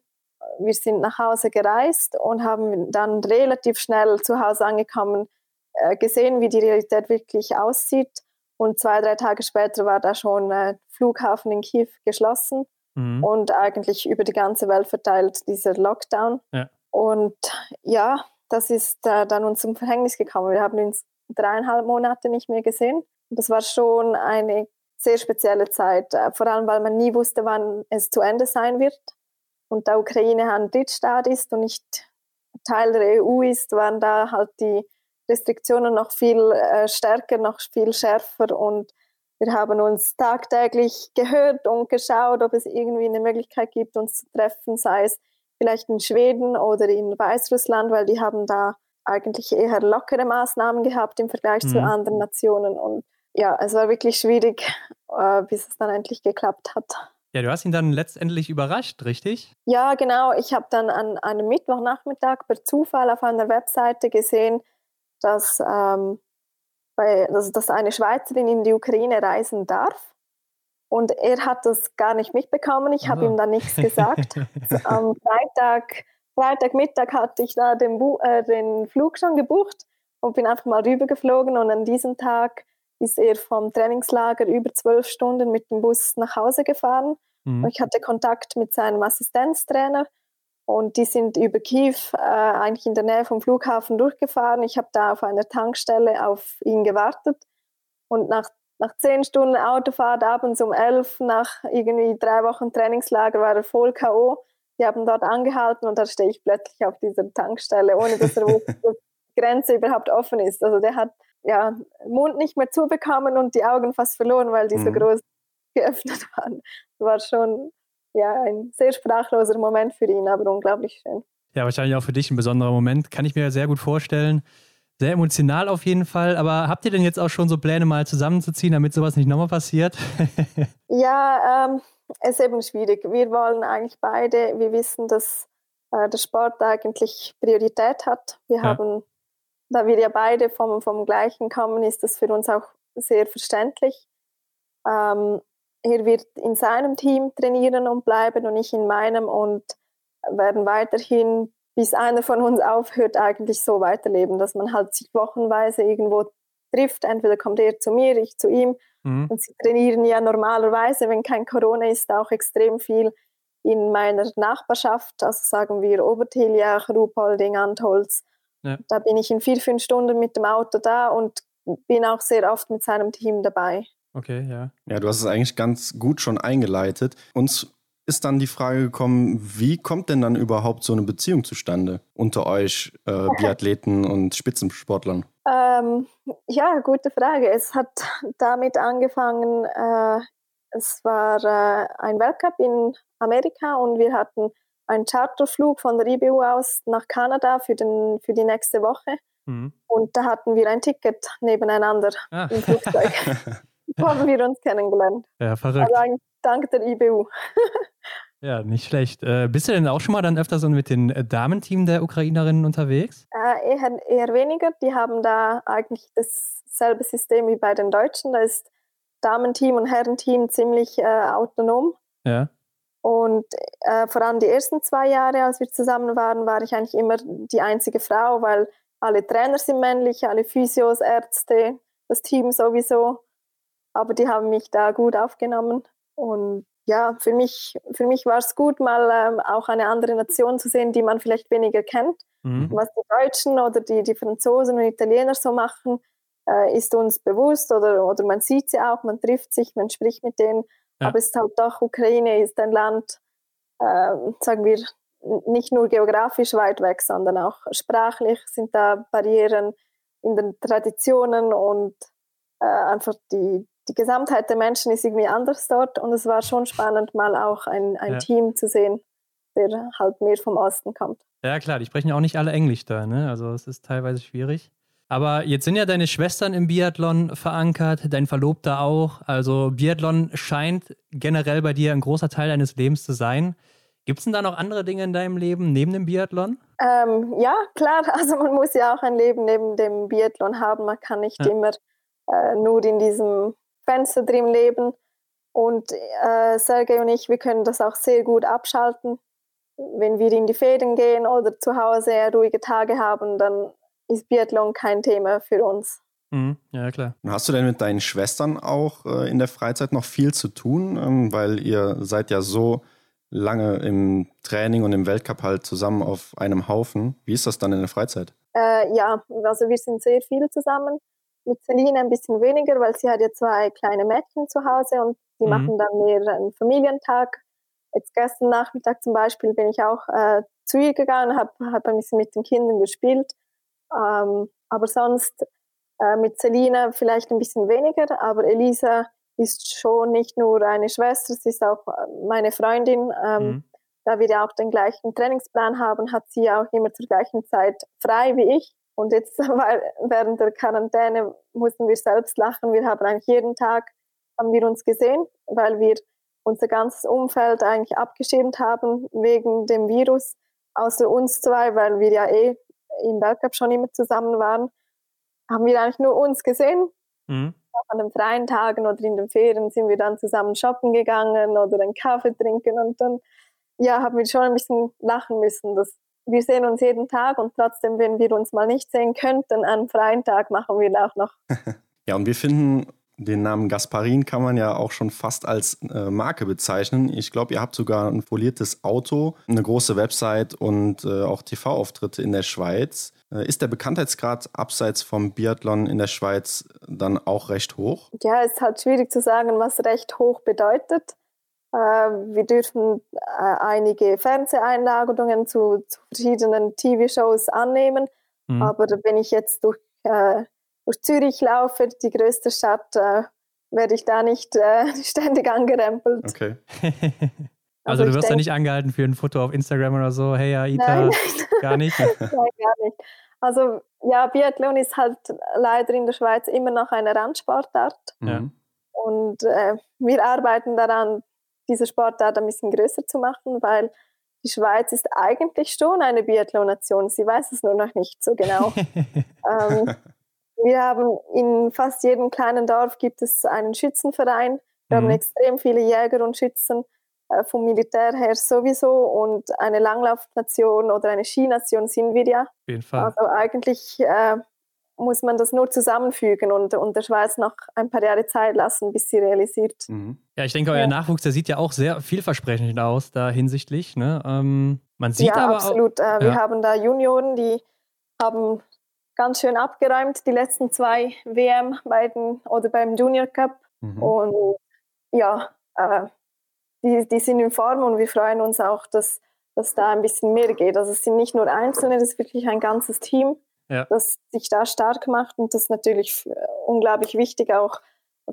S3: Wir sind nach Hause gereist und haben dann relativ schnell zu Hause angekommen, äh, gesehen, wie die Realität wirklich aussieht. Und zwei, drei Tage später war da schon äh, Flughafen in Kiew geschlossen mhm. und eigentlich über die ganze Welt verteilt dieser Lockdown. Ja. Und ja, das ist äh, dann uns zum Verhängnis gekommen. Wir haben uns dreieinhalb Monate nicht mehr gesehen. Das war schon eine sehr spezielle Zeit, äh, vor allem weil man nie wusste, wann es zu Ende sein wird. Und da Ukraine ein Drittstaat ist und nicht Teil der EU ist, waren da halt die Restriktionen noch viel äh, stärker, noch viel schärfer und wir haben uns tagtäglich gehört und geschaut, ob es irgendwie eine Möglichkeit gibt, uns zu treffen, sei es vielleicht in Schweden oder in Weißrussland, weil die haben da eigentlich eher lockere Maßnahmen gehabt im Vergleich mhm. zu anderen Nationen und ja, es war wirklich schwierig, äh, bis es dann endlich geklappt hat.
S2: Ja, du hast ihn dann letztendlich überrascht, richtig?
S3: Ja, genau. Ich habe dann an einem Mittwochnachmittag per Zufall auf einer Webseite gesehen, dass, ähm, bei, dass, dass eine Schweizerin in die Ukraine reisen darf. Und er hat das gar nicht mitbekommen. Ich habe ihm dann nichts gesagt. Am Freitag, Freitagmittag hatte ich da den, äh, den Flug schon gebucht und bin einfach mal rübergeflogen. Und an diesem Tag ist er vom Trainingslager über zwölf Stunden mit dem Bus nach Hause gefahren. Mhm. Ich hatte Kontakt mit seinem Assistenztrainer und die sind über Kiew äh, eigentlich in der Nähe vom Flughafen durchgefahren. Ich habe da auf einer Tankstelle auf ihn gewartet und nach, nach zehn Stunden Autofahrt abends um elf, nach irgendwie drei Wochen Trainingslager, war er voll K.O. Die haben dort angehalten und da stehe ich plötzlich auf dieser Tankstelle, ohne dass er wusste, dass die Grenze überhaupt offen ist. Also der hat ja, Mund nicht mehr zubekommen und die Augen fast verloren, weil die mhm. so groß geöffnet waren. Das war schon ja, ein sehr sprachloser Moment für ihn, aber unglaublich schön.
S2: Ja, wahrscheinlich auch für dich ein besonderer Moment, kann ich mir sehr gut vorstellen. Sehr emotional auf jeden Fall. Aber habt ihr denn jetzt auch schon so Pläne mal zusammenzuziehen, damit sowas nicht nochmal passiert?
S3: ja, ähm, es ist eben schwierig. Wir wollen eigentlich beide, wir wissen, dass äh, der Sport eigentlich Priorität hat. Wir ja. haben da wir ja beide vom, vom gleichen kommen, ist das für uns auch sehr verständlich. Ähm, er wird in seinem Team trainieren und bleiben und ich in meinem und werden weiterhin, bis einer von uns aufhört, eigentlich so weiterleben, dass man halt sich wochenweise irgendwo trifft. Entweder kommt er zu mir, ich zu ihm. Mhm. Und sie trainieren ja normalerweise, wenn kein Corona ist, auch extrem viel in meiner Nachbarschaft, also sagen wir Obertiljach, Ruhpolding, Antholz. Ja. Da bin ich in vier, fünf Stunden mit dem Auto da und bin auch sehr oft mit seinem Team dabei.
S2: Okay, ja.
S1: Ja, du hast es eigentlich ganz gut schon eingeleitet. Uns ist dann die Frage gekommen, wie kommt denn dann überhaupt so eine Beziehung zustande unter euch äh, Biathleten und Spitzensportlern?
S3: Ähm, ja, gute Frage. Es hat damit angefangen, äh, es war äh, ein Weltcup in Amerika und wir hatten einen Charterflug von der IBU aus nach Kanada für, den, für die nächste Woche. Mhm. Und da hatten wir ein Ticket nebeneinander ah. im Flugzeug. so haben wir uns kennengelernt.
S2: Ja, verrückt. Also
S3: dank der IBU.
S2: ja, nicht schlecht. Äh, bist du denn auch schon mal dann öfter so mit dem Damenteam der Ukrainerinnen unterwegs?
S3: Äh, eher, eher weniger. Die haben da eigentlich dasselbe System wie bei den Deutschen. Da ist Damenteam und Herrenteam ziemlich äh, autonom.
S2: Ja.
S3: Und äh, vor allem die ersten zwei Jahre, als wir zusammen waren, war ich eigentlich immer die einzige Frau, weil alle Trainer sind männlich, alle Physios, Ärzte, das Team sowieso. Aber die haben mich da gut aufgenommen. Und ja, für mich, für mich war es gut, mal ähm, auch eine andere Nation zu sehen, die man vielleicht weniger kennt. Mhm. Was die Deutschen oder die, die Franzosen und Italiener so machen, äh, ist uns bewusst oder, oder man sieht sie auch, man trifft sich, man spricht mit denen. Ja. Aber es ist halt doch, Ukraine ist ein Land, äh, sagen wir, nicht nur geografisch weit weg, sondern auch sprachlich sind da Barrieren in den Traditionen und äh, einfach die, die Gesamtheit der Menschen ist irgendwie anders dort und es war schon spannend, mal auch ein, ein ja. Team zu sehen, der halt mehr vom Osten kommt.
S2: Ja klar, die sprechen ja auch nicht alle Englisch da, ne? Also es ist teilweise schwierig. Aber jetzt sind ja deine Schwestern im Biathlon verankert, dein Verlobter auch. Also Biathlon scheint generell bei dir ein großer Teil deines Lebens zu sein. Gibt es denn da noch andere Dinge in deinem Leben neben dem Biathlon?
S3: Ähm, ja, klar. Also man muss ja auch ein Leben neben dem Biathlon haben. Man kann nicht ja. immer äh, nur in diesem Fenster drin leben. Und äh, Sergej und ich, wir können das auch sehr gut abschalten. Wenn wir in die Ferien gehen oder zu Hause ruhige Tage haben, dann ist Biathlon kein Thema für uns.
S2: Mhm. Ja, klar.
S1: Hast du denn mit deinen Schwestern auch äh, in der Freizeit noch viel zu tun? Ähm, weil ihr seid ja so lange im Training und im Weltcup halt zusammen auf einem Haufen. Wie ist das dann in der Freizeit?
S3: Äh, ja, also wir sind sehr viel zusammen. Mit Celine ein bisschen weniger, weil sie hat ja zwei kleine Mädchen zu Hause und die mhm. machen dann mehr einen Familientag. Jetzt gestern Nachmittag zum Beispiel bin ich auch äh, zu ihr gegangen, habe hab ein bisschen mit den Kindern gespielt. Ähm, aber sonst äh, mit Celine vielleicht ein bisschen weniger, aber Elisa ist schon nicht nur eine Schwester, sie ist auch meine Freundin. Ähm, mhm. Da wir ja auch den gleichen Trainingsplan haben, hat sie auch immer zur gleichen Zeit frei wie ich. Und jetzt während der Quarantäne mussten wir selbst lachen. Wir haben eigentlich jeden Tag haben wir uns gesehen, weil wir unser ganzes Umfeld eigentlich abgeschirmt haben wegen dem Virus, außer uns zwei, weil wir ja eh im Weltcup schon immer zusammen waren, haben wir eigentlich nur uns gesehen. Mhm. An den freien Tagen oder in den Ferien sind wir dann zusammen shoppen gegangen oder einen Kaffee trinken und dann ja, haben wir schon ein bisschen lachen müssen. Dass wir sehen uns jeden Tag und trotzdem, wenn wir uns mal nicht sehen könnten, an freien Tag machen wir auch noch.
S1: ja, und wir finden den Namen Gasparin kann man ja auch schon fast als äh, Marke bezeichnen. Ich glaube, ihr habt sogar ein foliertes Auto, eine große Website und äh, auch TV-Auftritte in der Schweiz. Äh, ist der Bekanntheitsgrad abseits vom Biathlon in der Schweiz dann auch recht hoch?
S3: Ja, es ist halt schwierig zu sagen, was recht hoch bedeutet. Äh, wir dürfen äh, einige Fernseheinladungen zu, zu verschiedenen TV-Shows annehmen. Mhm. Aber wenn ich jetzt durch äh, durch Zürich laufe, die größte Stadt, äh, werde ich da nicht äh, ständig angerempelt.
S1: Okay.
S2: also, also du wirst da nicht angehalten für ein Foto auf Instagram oder so, hey Aita, nein, gar nicht? nein,
S3: gar nicht. Also ja, Biathlon ist halt leider in der Schweiz immer noch eine Randsportart. Ja. Und äh, wir arbeiten daran, diese Sportart ein bisschen größer zu machen, weil die Schweiz ist eigentlich schon eine Biathlon-Nation. Sie weiß es nur noch nicht so genau. ähm, wir haben in fast jedem kleinen Dorf gibt es einen Schützenverein. Wir mhm. haben extrem viele Jäger und Schützen äh, vom Militär her sowieso und eine Langlaufnation oder eine Skination sind wir ja. Auf
S2: jeden Fall.
S3: Also eigentlich äh, muss man das nur zusammenfügen und, und der Schweiz noch ein paar Jahre Zeit lassen, bis sie realisiert.
S2: Mhm. Ja, ich denke, euer ja. Nachwuchs, der sieht ja auch sehr vielversprechend aus da hinsichtlich. Ne? Ähm, man sieht ja, aber
S3: absolut.
S2: Auch,
S3: äh, wir haben da Junioren, die haben ganz schön abgeräumt, die letzten zwei WM bei den, oder beim Junior Cup. Mhm. Und ja, äh, die, die sind in Form und wir freuen uns auch, dass, dass da ein bisschen mehr geht. Also es sind nicht nur Einzelne, das ist wirklich ein ganzes Team, ja. das sich da stark macht und das ist natürlich unglaublich wichtig, auch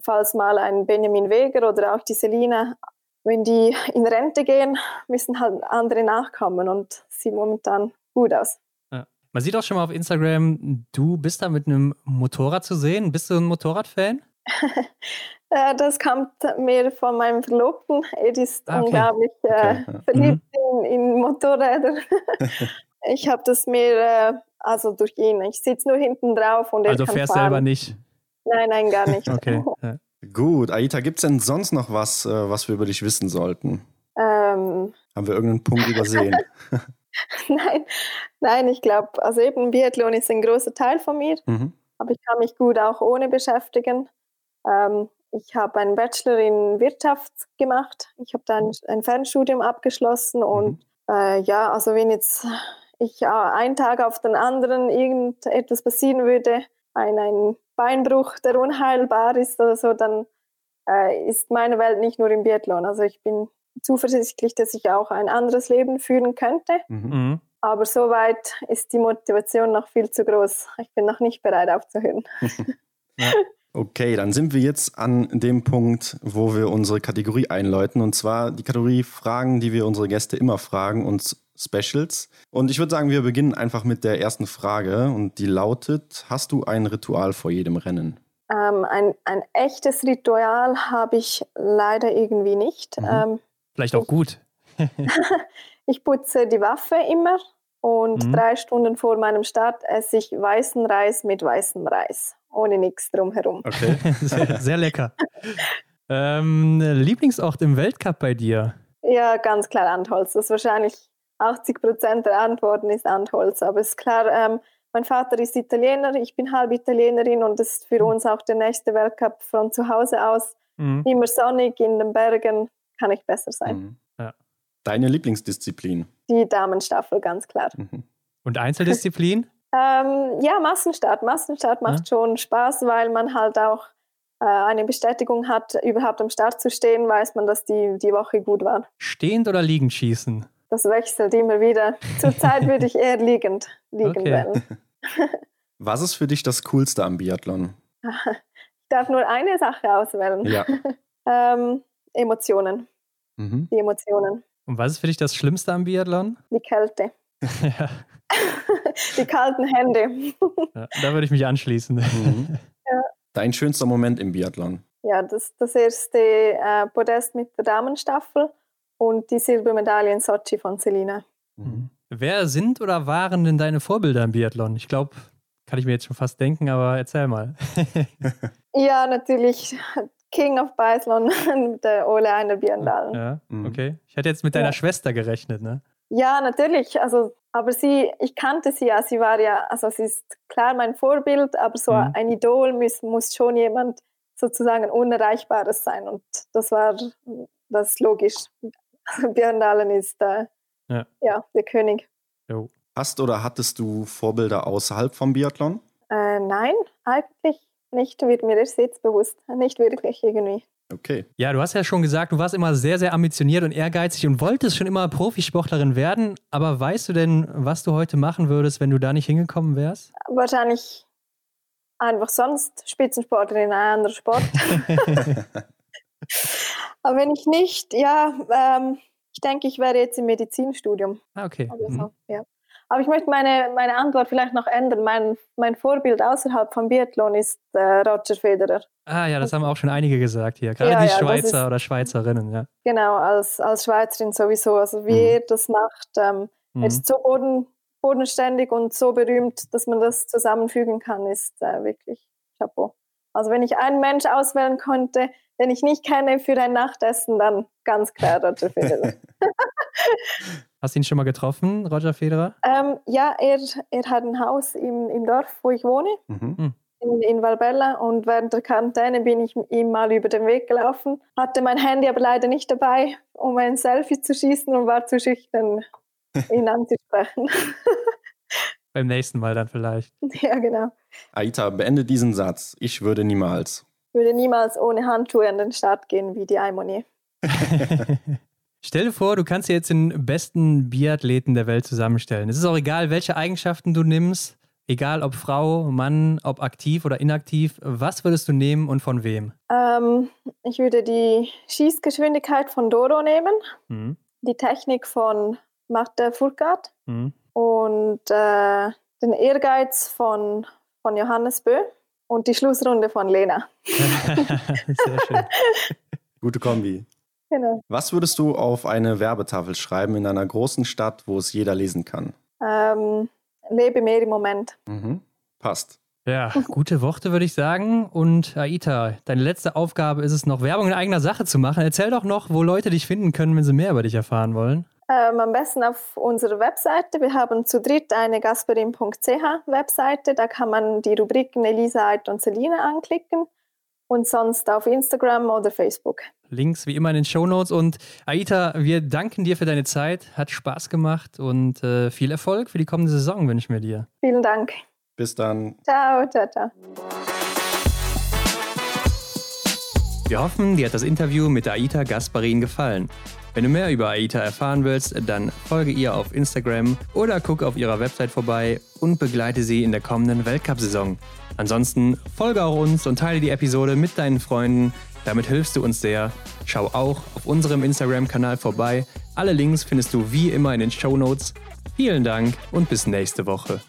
S3: falls mal ein Benjamin Weger oder auch die Selina wenn die in Rente gehen, müssen halt andere nachkommen und sieht momentan gut aus.
S2: Ja. Man sieht auch schon mal auf Instagram, du bist da mit einem Motorrad zu sehen. Bist du ein Motorradfan?
S3: Äh, das kommt mir von meinem Verlobten. Er ist ah, okay. unglaublich äh, okay. verliebt mhm. in, in, Motorräder. ich habe das mir, äh, also durch ihn, ich sitze nur hinten drauf und er
S2: Also
S3: kann
S2: fährst
S3: fahren.
S2: selber nicht?
S3: Nein, nein, gar nicht.
S2: okay. Ja.
S1: Gut, Aita, gibt es denn sonst noch was, äh, was wir über dich wissen sollten?
S3: Ähm,
S1: Haben wir irgendeinen Punkt übersehen?
S3: nein, nein, ich glaube, also eben Biathlon ist ein großer Teil von mir, mhm. aber ich kann mich gut auch ohne beschäftigen. Ähm, ich habe einen Bachelor in Wirtschaft gemacht. Ich habe dann ein Fernstudium abgeschlossen und mhm. äh, ja, also wenn jetzt ich äh, einen Tag auf den anderen irgendetwas passieren würde, ein, ein Beinbruch, der unheilbar ist oder so, dann äh, ist meine Welt nicht nur im Biathlon. Also ich bin zuversichtlich, dass ich auch ein anderes Leben führen könnte. Mhm. mhm. Aber soweit ist die Motivation noch viel zu groß. Ich bin noch nicht bereit aufzuhören.
S1: ja. Okay, dann sind wir jetzt an dem Punkt, wo wir unsere Kategorie einläuten. Und zwar die Kategorie Fragen, die wir unsere Gäste immer fragen, und Specials. Und ich würde sagen, wir beginnen einfach mit der ersten Frage. Und die lautet: Hast du ein Ritual vor jedem Rennen?
S3: Ähm, ein, ein echtes Ritual habe ich leider irgendwie nicht. Mhm. Ähm,
S2: Vielleicht auch ich, gut.
S3: ich putze die Waffe immer und mhm. drei Stunden vor meinem Start esse ich weißen Reis mit weißem Reis ohne nichts drumherum.
S2: Okay, sehr, sehr lecker. ähm, Lieblingsort im Weltcup bei dir?
S3: Ja, ganz klar Antholz. Das ist wahrscheinlich 80 Prozent der Antworten ist Antholz. Aber es ist klar, ähm, mein Vater ist Italiener, ich bin halb Italienerin und das ist für mhm. uns auch der nächste Weltcup von zu Hause aus. Mhm. Immer sonnig in den Bergen, kann ich besser sein. Mhm.
S1: Ja. Deine Lieblingsdisziplin?
S3: Die Damenstaffel, ganz klar.
S2: Mhm. Und Einzeldisziplin?
S3: Ähm, ja, Massenstart. Massenstart macht ja. schon Spaß, weil man halt auch äh, eine Bestätigung hat, überhaupt am Start zu stehen, weiß man, dass die, die Woche gut war.
S2: Stehend oder liegend schießen?
S3: Das wechselt immer wieder. Zurzeit würde ich eher liegend liegen okay. wählen.
S1: Was ist für dich das Coolste am Biathlon?
S3: Ich darf nur eine Sache auswählen.
S1: Ja.
S3: ähm, Emotionen. Mhm. Die Emotionen.
S2: Und was ist für dich das Schlimmste am Biathlon?
S3: Die Kälte. ja. Die kalten Hände.
S2: Ja, da würde ich mich anschließen. Mhm.
S1: Ja. Dein schönster Moment im Biathlon?
S3: Ja, das, das erste äh, Podest mit der Damenstaffel und die Silbermedaille in Sochi von Selina.
S2: Mhm. Wer sind oder waren denn deine Vorbilder im Biathlon? Ich glaube, kann ich mir jetzt schon fast denken, aber erzähl mal.
S3: ja, natürlich King of Biathlon, der Ole Einer Björndalen.
S2: Ja, mhm. okay. Ich hätte jetzt mit deiner ja. Schwester gerechnet, ne?
S3: Ja, natürlich. Also, aber sie, ich kannte sie ja. Sie war ja, also sie ist klar mein Vorbild, aber so mhm. ein Idol muss, muss schon jemand sozusagen Unerreichbares sein. Und das war das ist logisch. Björn Dahlen ist äh, ja. ja. der König.
S1: Jo. Hast oder hattest du Vorbilder außerhalb vom Biathlon?
S3: Äh, nein, eigentlich nicht, wird mir das jetzt bewusst. Nicht wirklich irgendwie.
S1: Okay.
S2: Ja, du hast ja schon gesagt, du warst immer sehr, sehr ambitioniert und ehrgeizig und wolltest schon immer Profisportlerin werden. Aber weißt du denn, was du heute machen würdest, wenn du da nicht hingekommen wärst?
S3: Wahrscheinlich einfach sonst Spitzensportlerin in einem anderen Sport. Aber wenn ich nicht, ja, ähm, ich denke, ich wäre jetzt im Medizinstudium.
S2: Ah, okay.
S3: Also so, mhm. ja. Aber ich möchte meine, meine Antwort vielleicht noch ändern. Mein, mein Vorbild außerhalb von Biathlon ist äh, Roger Federer.
S2: Ah ja, das haben auch schon einige gesagt hier. Gerade ja, die ja, Schweizer ist, oder Schweizerinnen, ja.
S3: Genau, als, als Schweizerin sowieso. Also wie mhm. er das macht, ähm, mhm. ist so boden, bodenständig und so berühmt, dass man das zusammenfügen kann, ist äh, wirklich Chapeau. Also wenn ich einen Mensch auswählen konnte, den ich nicht kenne für ein Nachtessen, dann ganz klar Roger Federer.
S2: Hast du ihn schon mal getroffen, Roger Federer?
S3: Ähm, ja, er, er hat ein Haus im, im Dorf, wo ich wohne, mhm. Hm. in, in Valbella. Und während der Quarantäne bin ich ihm mal über den Weg gelaufen, hatte mein Handy aber leider nicht dabei, um ein Selfie zu schießen und war zu schüchtern, ihn anzusprechen.
S2: Beim nächsten Mal dann vielleicht.
S3: Ja, genau.
S1: Aita, beende diesen Satz. Ich würde niemals
S3: würde niemals ohne Handschuhe an den Start gehen wie die Aimoni.
S2: Stell dir vor, du kannst dir jetzt den besten Biathleten der Welt zusammenstellen. Es ist auch egal, welche Eigenschaften du nimmst. egal ob Frau, Mann, ob aktiv oder inaktiv, was würdest du nehmen und von wem?
S3: Ähm, ich würde die Schießgeschwindigkeit von Doro nehmen, mhm. die Technik von Marta Furkat mhm. und äh, den Ehrgeiz von, von Johannes Bö und die Schlussrunde von Lena. Sehr
S1: schön. Gute Kombi. Genau. Was würdest du auf eine Werbetafel schreiben in einer großen Stadt, wo es jeder lesen kann?
S3: Ähm, lebe mehr im Moment.
S1: Mhm. Passt.
S2: Ja, gute Worte würde ich sagen. Und Aita, deine letzte Aufgabe ist es noch, Werbung in eigener Sache zu machen. Erzähl doch noch, wo Leute dich finden können, wenn sie mehr über dich erfahren wollen.
S3: Ähm, am besten auf unserer Webseite. Wir haben zu dritt eine gasperin.ch Webseite. Da kann man die Rubriken Elisa, Ait und Celine anklicken. Und sonst auf Instagram oder Facebook.
S2: Links wie immer in den Show Notes. Und Aita, wir danken dir für deine Zeit. Hat Spaß gemacht und äh, viel Erfolg für die kommende Saison wünschen wir dir.
S3: Vielen Dank.
S1: Bis dann.
S3: Ciao, ciao, ciao.
S2: Wir hoffen, dir hat das Interview mit Aita Gasparin gefallen. Wenn du mehr über Aita erfahren willst, dann folge ihr auf Instagram oder guck auf ihrer Website vorbei und begleite sie in der kommenden Weltcup-Saison. Ansonsten folge auch uns und teile die Episode mit deinen Freunden. Damit hilfst du uns sehr. Schau auch auf unserem Instagram-Kanal vorbei. Alle Links findest du wie immer in den Show Notes. Vielen Dank und bis nächste Woche.